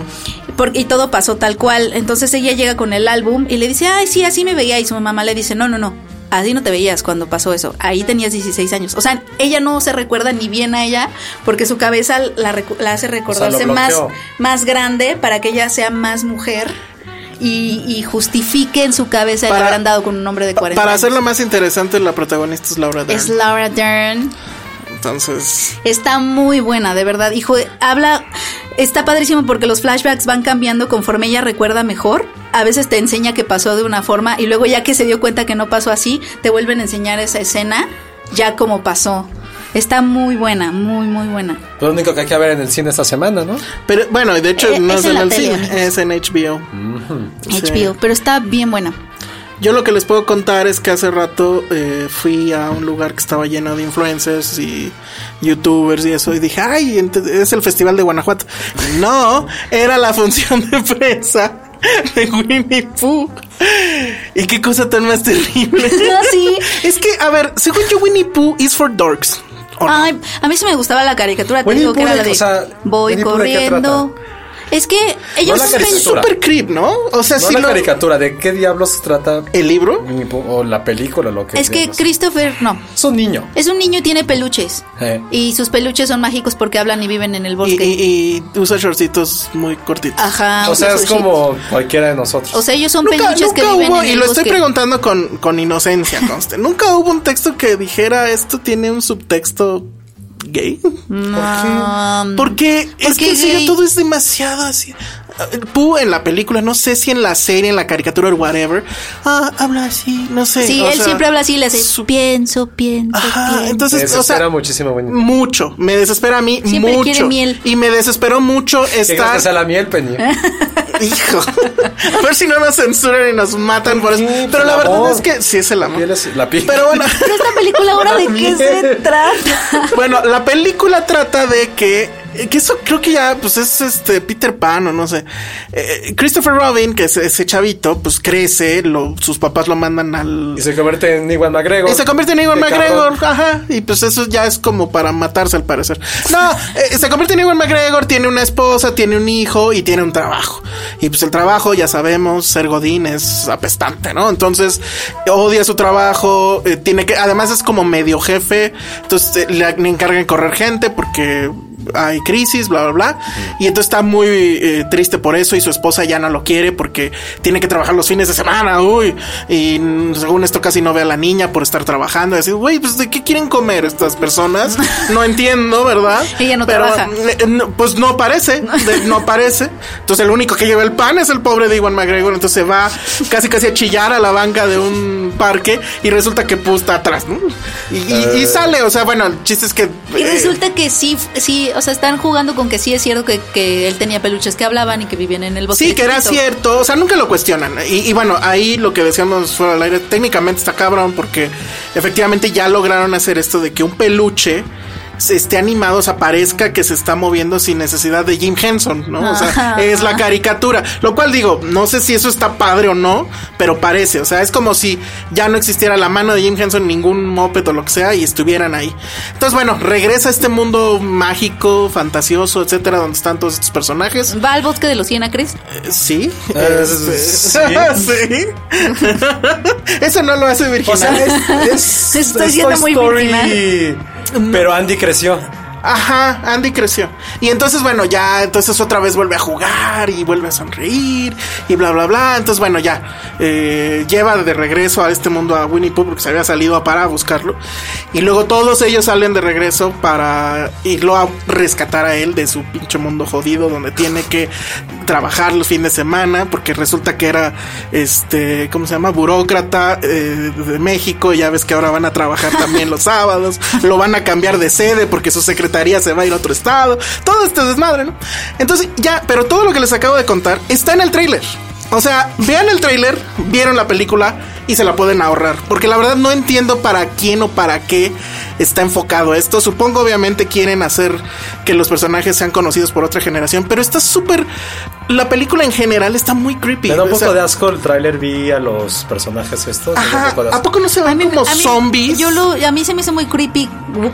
Porque, y todo pasó tal cual. Entonces ella llega con el álbum y le dice, ay, sí, así me veía. Y su mamá le dice, no, no, no. Así no te veías cuando pasó eso. Ahí tenías 16 años. O sea, ella no se recuerda ni bien a ella porque su cabeza la, recu- la hace recordarse más, más grande para que ella sea más mujer y, y justifique en su cabeza el haber andado con un hombre de 40 Para años. hacerlo más interesante, la protagonista es Laura Dern. Es Laura Dern. Entonces, Está muy buena, de verdad. Hijo, habla. Está padrísimo porque los flashbacks van cambiando conforme ella recuerda mejor. A veces te enseña que pasó de una forma y luego, ya que se dio cuenta que no pasó así, te vuelven a enseñar esa escena ya como pasó. Está muy buena, muy, muy buena. Lo único que hay que ver en el cine esta semana, ¿no? pero bueno, y de hecho Eh, no es en el tele, cine, amigos. es en HBO. Sí. HBO, pero está bien buena. Yo lo que les puedo contar es que hace rato eh, fui a un lugar que estaba lleno de influencers y youtubers y eso y dije, ay, es el festival de Guanajuato. No, era la función de prensa de Winnie Pooh. Y qué cosa tan más terrible. Sí. Es que, a ver, según yo, Winnie Pooh is for dorks. Ay, a mí sí me gustaba la caricatura. Te Winnie digo que era la de- de o sea, voy Winnie Pooh, ¿de qué corriendo. Es que ellos No es caricatura. super creep, ¿no? O sea, No si la lo- caricatura, ¿de qué diablos se trata? el libro. O la película, lo que Es que diablos. Christopher, no. Es un niño. Es un niño y tiene peluches. Eh. Y sus peluches son mágicos porque hablan y viven en el Y, bosque. y- y usa shortcitos muy cortitos. Ajá. o sea, es como cualquiera de nosotros. O sea, ellos son Nunca, peluches que viven hubo, en y el lo estoy preguntando con, con inocencia, conste. Nunca hubo un texto que dijera esto tiene un subtexto gay. No, Porque es ¿Por qué que en serio gay? todo es demasiado así. Pooh en la película, no sé si en la serie, en la caricatura o whatever, ah, habla así, no sé. Sí, o él sea, siempre habla así, le hace su- pienso, pienso, Ajá, pienso. entonces, Me o sea, desespera muchísimo Pooh. mucho, me desespera a mí Siempre mucho. quiere miel. Y me desesperó mucho ¿Qué crees estar sea la miel, Penny? Hijo. A ver si no nos censuran y nos matan por eso. Sí, Pero pues, la verdad amor. es que sí es el La amor. piel es la piel. Pero bueno, esta película ahora de qué se trata. bueno, la película trata de que que eso creo que ya pues es este Peter Pan o no sé. Eh, Christopher Robin, que es ese chavito, pues crece, lo, sus papás lo mandan al Y se convierte en Iwan McGregor. Y se convierte en Qué McGregor, cabrón. ajá. Y pues eso ya es como para matarse al parecer. No, eh, se convierte en Ewan McGregor, tiene una esposa, tiene un hijo y tiene un trabajo. Y pues el trabajo, ya sabemos, ser Godín es apestante, ¿no? Entonces, odia su trabajo, eh, tiene que, además es como medio jefe, entonces eh, le, le encargan correr gente porque hay crisis, bla, bla, bla. Y entonces está muy eh, triste por eso y su esposa ya no lo quiere porque tiene que trabajar los fines de semana, uy. Y según esto casi no ve a la niña por estar trabajando. Y así, güey, pues ¿de qué quieren comer estas personas? No entiendo, ¿verdad? Ella no Pero, trabaja. eh, no, pues no parece, de- no parece. Entonces el único que lleva el pan es el pobre de Iwan McGregor. Entonces va casi casi a chillar a la banca de un parque y resulta que pues está atrás, ¿no? Y, y- y sale, o sea, bueno, el chiste es que... Y eh, resulta que sí, sí, o sea, están jugando con que sí es cierto que, que él tenía peluches que hablaban y que vivían en el bosque. Sí, que era cierto, o sea, nunca lo cuestionan. Y, y bueno, ahí lo que decíamos fuera del aire, técnicamente está cabrón porque efectivamente ya lograron hacer esto de que un peluche se esté animado, o sea, parezca que se está moviendo sin necesidad de Jim Henson, ¿no? O sea, es la caricatura. Lo cual digo, no sé si eso está padre o no, pero parece. O sea, es como si ya no existiera la mano de Jim Henson, ningún moped o lo que sea, y estuvieran ahí. Entonces, bueno, regresa a este mundo mágico, fantasioso, etcétera, donde están todos estos personajes. Va al bosque de los cienacres. Sí. Eh, Este, sí. sí. Eso no lo hace. O sea, es, es, Estoy es siendo Toy muy Story, Pero Andy creció. Ajá, Andy creció. Y entonces, bueno, ya, entonces otra vez vuelve a jugar y vuelve a sonreír y bla, bla, bla. Entonces, bueno, ya, eh, lleva de regreso a este mundo a Winnie Pooh porque se había salido a para a buscarlo. Y luego todos ellos salen de regreso para irlo a rescatar a él de su pinche mundo jodido donde tiene que trabajar los fines de semana porque resulta que era, este, ¿cómo se llama? Burócrata eh, de México. Ya ves que ahora van a trabajar también los sábados. Lo van a cambiar de sede porque su secretaría se va a ir a otro estado. Todo este desmadre, ¿no? Entonces, ya, pero todo lo que les acabo de contar está en el tráiler. O sea, vean el tráiler, vieron la película y se la pueden ahorrar. Porque la verdad no entiendo para quién o para qué está enfocado esto. Supongo obviamente quieren hacer que los personajes sean conocidos por otra generación. Pero está súper... La película en general está muy creepy. Me da un O poco sea, de asco el tráiler, vi a los personajes estos. Ajá, poco ¿a poco no se ven como A mí- zombies? Yo lo, a mí se me hizo muy creepy.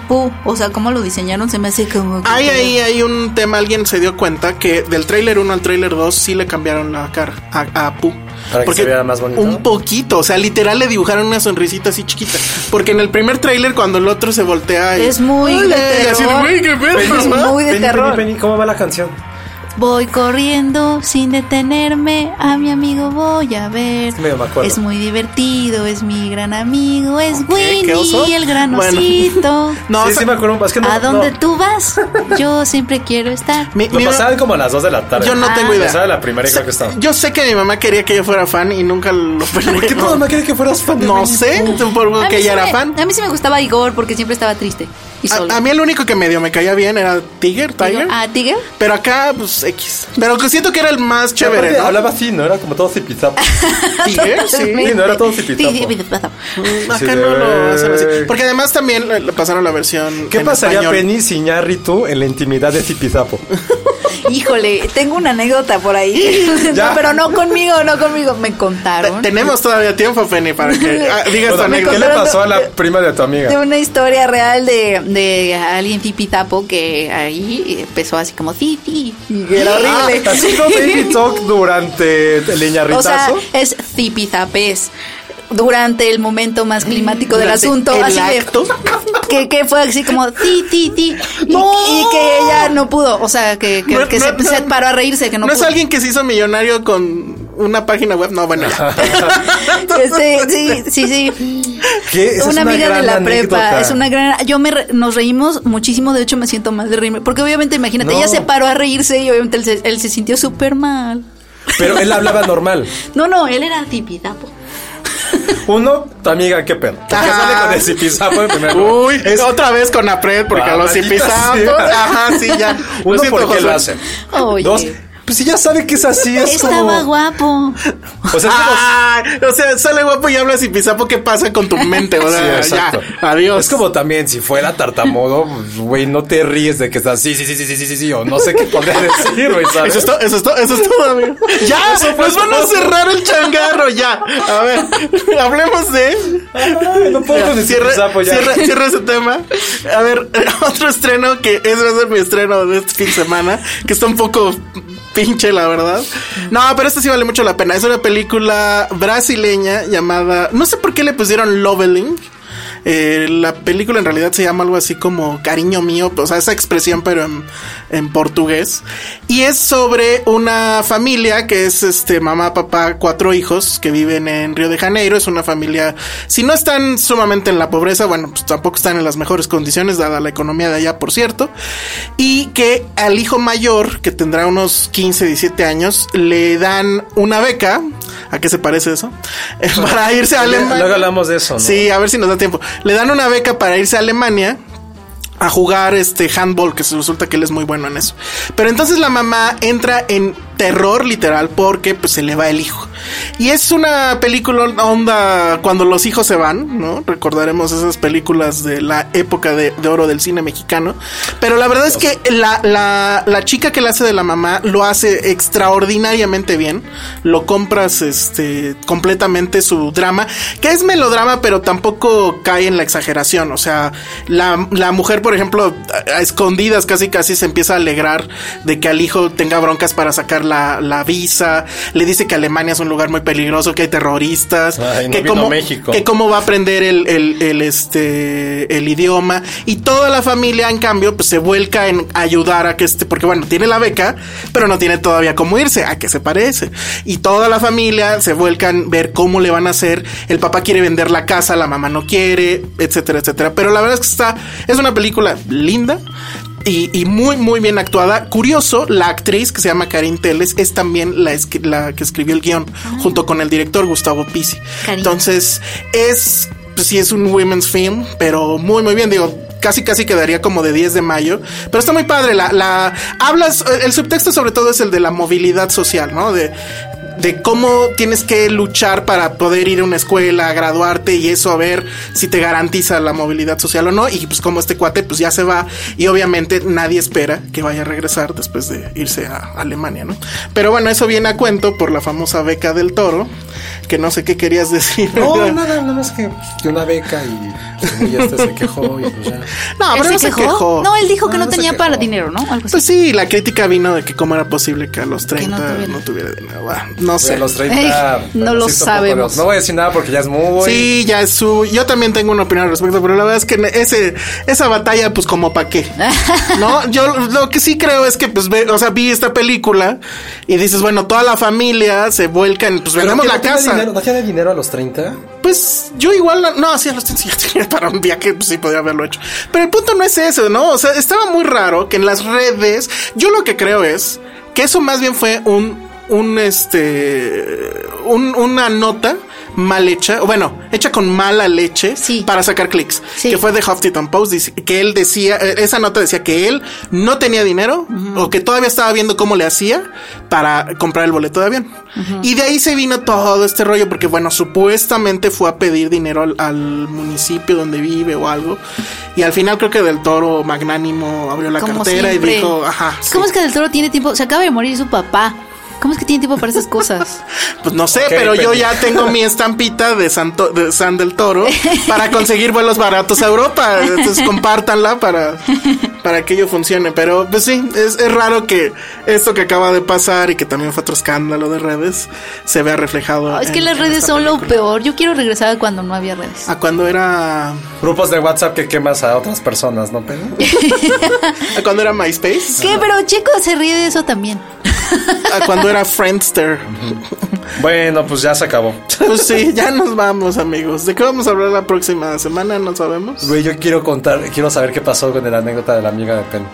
Pooh. O sea, cómo lo diseñaron se me hace como. Hay ahí hay un tema, alguien se dio cuenta que del tráiler 1 al tráiler 2 sí le cambiaron la cara a, a Pooh. Para que se viera más bonito. Un poquito, o sea, literal le dibujaron una sonrisita así chiquita. Porque en el primer tráiler cuando el otro se voltea y, Es muy de Hola, y así terror. "Güey, qué pedo", Es muy de Penny, terror. Penny, Penny, ¿cómo va la canción? Voy corriendo sin detenerme, a mi amigo voy a ver. medio me acuerdo. Es muy divertido, es mi gran amigo, es. Winnie el gran Bueno. osito. No, sí, o sea, sí me acuerdo. Es que no, ¿A dónde no. tú vas? Yo siempre quiero estar. mi- Lo mi- pasaban como a las 2 de la tarde. yo no Ah. tengo idea. Pasaba la primera creo que estaba. Yo sé que mi mamá quería que yo fuera fan y nunca lo peleé. ¿Por qué tu mamá quiere que fueras fan No sé, supongo que ella era fan. A mí sí me gustaba Igor porque siempre estaba triste y solo. A, a mí el único que medio me caía bien era Tiger, Tiger. Ah, Tiger. Pero acá, pues X. Pero que siento que era el más chévere. ¿no? Hablaba así, ¿no? Era como todo zipizapo. Tiger, sí. Sí, no era todo zipizapo. Sí, sí, zipizapo. Mm, Acá Sí, no lo de- hacen así. Porque además también le le pasaron la versión. ¿Qué en pasaría español. Penny sin tú en la intimidad de zipizapo? Híjole, tengo una anécdota por ahí. Ya. No, pero no conmigo, no conmigo. Me contaron. Tenemos todavía tiempo, Penny, para que ah, digas tu Bueno, ¿Qué anécdota. le pasó a la prima de tu de amiga? una historia real de, de alguien tipitapo que ahí empezó así como sí, sí, y era horrible. Ah, Así como Baby Talk durante el o sea, es zipizapes durante el momento más climático del asunto. el así de- que, que fue así como ti, ti, ti. Y, y que ella no pudo. O sea, que, que, No, que no, se, paró a reírse, que no, No, es pudo. alguien que se hizo millonario con una página web. No, bueno. Este, sí, sí, sí. Es una amiga de la prepa, es una gran. Yo me re- nos reímos muchísimo, de hecho me siento mal de reírme, porque obviamente imagínate, No. ella se paró a reírse y obviamente él se, él se sintió súper mal. Pero él hablaba normal. No, no, él era tipidapo. Uno, tu amiga, ¿qué pedo? Porque sale con el zipizapo en primer lugar. Uy, otra vez con Apred, porque Ah, a los zipizapos. sea. Ajá, sí, ya. Lo Uno, siento, ¿por qué lo hacen? Oye. Dos, pues si ya sabe que es así, es Estaba como... guapo. O sea, es como... Ay, o sea, sale guapo y habla zipizapo. ¿Qué pasa con tu mente? O sea, Sí, exacto. ya. Adiós. Es como también, si fuera tartamudo, güey, no te ríes de que estás sí, sí, sí, sí, sí, sí, sí, sí, o no sé qué podría decir, güey, ¿sabes? Eso es todo, eso es todo, eso es todo, amigo. Ya, Eso fue nos van a cerrar el changarro, ya. A ver, hablemos de. Ay, no puedo con el Cierra, ya. cierra, cierra ese tema. A ver, otro estreno que es va a ser mi estreno de este fin de semana, que está un poco pinche, la verdad. No, pero este sí vale mucho la pena. Es una película brasileña llamada. No sé por qué le pusieron Loveling. Eh, la película en realidad se llama algo así como cariño mío, o sea, esa expresión pero en, en portugués. Y es sobre una familia que es este mamá, papá, cuatro hijos que viven en Río de Janeiro. Es una familia, si no están sumamente en la pobreza, bueno, pues tampoco están en las mejores condiciones, dada la economía de allá, por cierto. Y que al hijo mayor, que tendrá unos 15, 17 años, le dan una beca. ¿A qué se parece eso? Para irse a Alemania. Luego hablamos de eso, ¿no? Sí, a ver si nos da tiempo. Le dan una beca para irse a Alemania a jugar este handball, que se resulta que él es muy bueno en eso. Pero entonces la mamá entra en terror literal porque pues se le va el hijo. Y es una película onda cuando los hijos se van, ¿no? Recordaremos esas películas de la época de, de oro del cine mexicano. Pero la verdad es que la, la, la chica que la hace de la mamá lo hace extraordinariamente bien. Lo compras este completamente su drama, que es melodrama, pero tampoco cae en la exageración. O sea, la, la mujer, por ejemplo, a, a escondidas casi casi se empieza a alegrar de que al hijo tenga broncas para sacar la, la visa. Le dice que Alemania es un lugar muy peligroso, que hay terroristas, Ay, no que, cómo, México. que cómo va a aprender el, el, el, este el idioma. Y toda la familia, en cambio, pues se vuelca en ayudar a que este, porque bueno, tiene la beca, pero no tiene todavía cómo irse, a qué se parece. Y toda la familia se vuelca en ver cómo le van a hacer. El papá quiere vender la casa, la mamá no quiere, etcétera, etcétera. Pero la verdad es que está, es una película linda. Y, y muy, muy bien actuada. Curioso, la actriz que se llama Karin Teles es también la, que escribió el guion, junto con el director Gustavo Pisi. Karin. Entonces, es, pues sí, es un women's film, pero muy, muy bien. Digo, casi, casi quedaría como de 10 de mayo. Pero está muy padre. La, la, hablas, el subtexto sobre todo es el de la movilidad social, ¿no? De, de cómo tienes que luchar para poder ir a una escuela, graduarte y eso a ver si te garantiza la movilidad social o no. Y pues como este cuate pues ya se va y obviamente nadie espera que vaya a regresar después de irse a Alemania, ¿no? Pero bueno, eso viene a cuento por la famosa beca del toro, que no sé qué querías decir. No, nada, nada más que, que una beca y... Y este se quejó y pues ya. No, ¿Él pero no se quejó. No, él dijo que no, tenía para dinero, ¿no? Algo así. Pues sí, la crítica vino de que cómo era posible que a los 30 no no tuviera. dinero. Bah, no sé. De los 30. Ey, no lo poco sabemos. No voy a decir nada porque ya es muy. Sí, ya es su. Yo también tengo una opinión al respecto, pero la verdad es que ese, esa batalla, pues como para qué. No, yo lo que sí creo es que, pues, ve, o sea, vi esta película y dices, bueno, toda la familia se vuelca en, pues, vendemos la casa. Dinero, ¿No tiene dinero a los 30? Pues yo igual, no, sí, a los 30 ya tenía para un viaje, pues sí podría haberlo hecho. Pero el punto no es eso, ¿no? O sea, estaba muy raro que en las redes, yo lo que creo es que eso más bien fue un, un, este, un, una nota mal hecha, o bueno, hecha con mala leche Sí. para sacar clics. Sí. Que fue de Huffington Post, que él decía, eh, esa nota decía que él no tenía dinero o que todavía estaba viendo cómo le hacía para comprar el boleto de avión. Y de ahí se vino todo este rollo porque, bueno, supuestamente fue a pedir dinero al, al municipio donde vive o algo. Y al final creo que del toro magnánimo abrió la Como cartera siempre. y dijo, ajá. ¿Cómo sí. es que Del Toro tiene tiempo? Se acaba de morir su papá. ¿Cómo es que tiene tiempo para esas cosas? Pues no sé, pero yo ya tengo mi estampita de, Santo, de San del Toro para conseguir vuelos baratos a Europa. Entonces compártanla para, para que ello funcione. Pero pues sí, es, es raro que esto que acaba de pasar y que también fue otro escándalo de redes se vea reflejado. Oh, es que en- las redes son lo peor. Yo quiero regresar a cuando no había redes. A cuando era. Grupos de WhatsApp que quemas a otras personas, ¿no, Pedro? A cuando era MySpace. ¿Qué? Pero Checo se ríe de eso también. A cuando era Friendster. bueno, pues ya se acabó. Pues sí, ya nos vamos, amigos. ¿De qué vamos a hablar la próxima semana? No sabemos. Güey, yo quiero contar, quiero saber qué pasó con la anécdota de la amiga de Pen.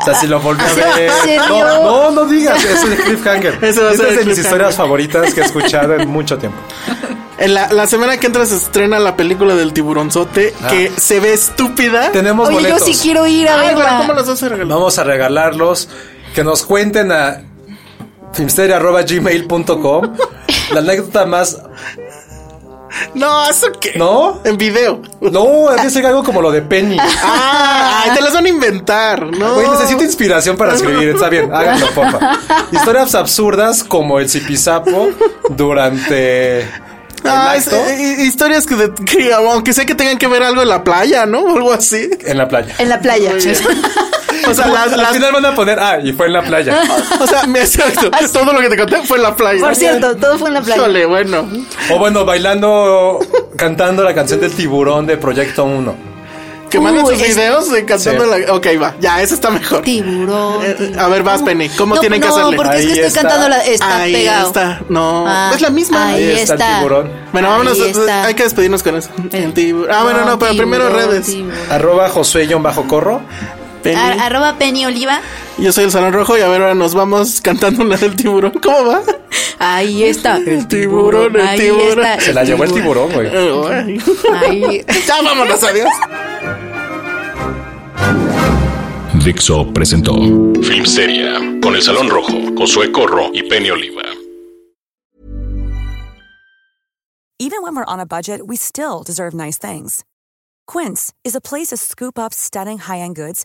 O sea, si lo volví a ¿Se- ver. No, no, no digas, es el cliffhanger. Ese va a Esta ser es de mis historias favoritas que he escuchado en mucho tiempo. En la, la semana que entra se estrena la película del tiburonzote que se ve estúpida. Tenemos Oye, boletos. yo sí quiero ir a pero verla. ¿cómo los vas a regalar? Vamos a regalarlos. Que nos cuenten a filmsteria.gmail.com la anécdota más. No, ¿eso qué? ¿No? En video. No, es que algo como lo de Penny. Ah, ay, te las van a inventar, ¿no? Güey, necesito inspiración para escribir. Está bien, háganlo, porfa. Historias absurdas como el zipizapo durante. Ah, es- eh, eh, historias que, de- que, aunque sé que tengan que ver algo en la playa, ¿no? O algo así. en la playa. En la playa. O sea, las, Al las- final van a poner, ah, y fue en la playa. o sea, me exacto. Todo lo que te conté fue en la playa. Por cierto, todo fue en la playa. Bueno. O bueno, bailando, cantando la canción del tiburón de Proyecto 1. Que manden sus videos de cantando Sí. la. Ok, va. Ya, eso está mejor. Tiburón. Eh, tiburón. a ver, vas, Penny. ¿Cómo no, tienen que no, hacerle? porque es que Ahí estoy está. cantando la. Está Ahí pegado. está. No, Ah, es la misma. Ahí, Ahí está el está. tiburón. Bueno, vámonos. Ahí está. Hay que despedirnos con eso. En tiburón. Ah, bueno, no, pero tiburón, primero redes. tiburón. Arroba Josué-Corro. Penny. Ar- arroba Penny Oliva. Yo soy el Salón Rojo y a ver, ahora nos vamos cantando la del tiburón. ¿Cómo va? Ahí está. El tiburón, el Ahí tiburón. está. Se la llevó el tiburón, güey. Eh, Ahí. ya vámonos, adiós. Dixo presentó Filmsteria con El Salón Rojo, Josué Corro y Penny Oliva. Even when we're on a budget, we still deserve nice things. Quince is a place to scoop up stunning high-end goods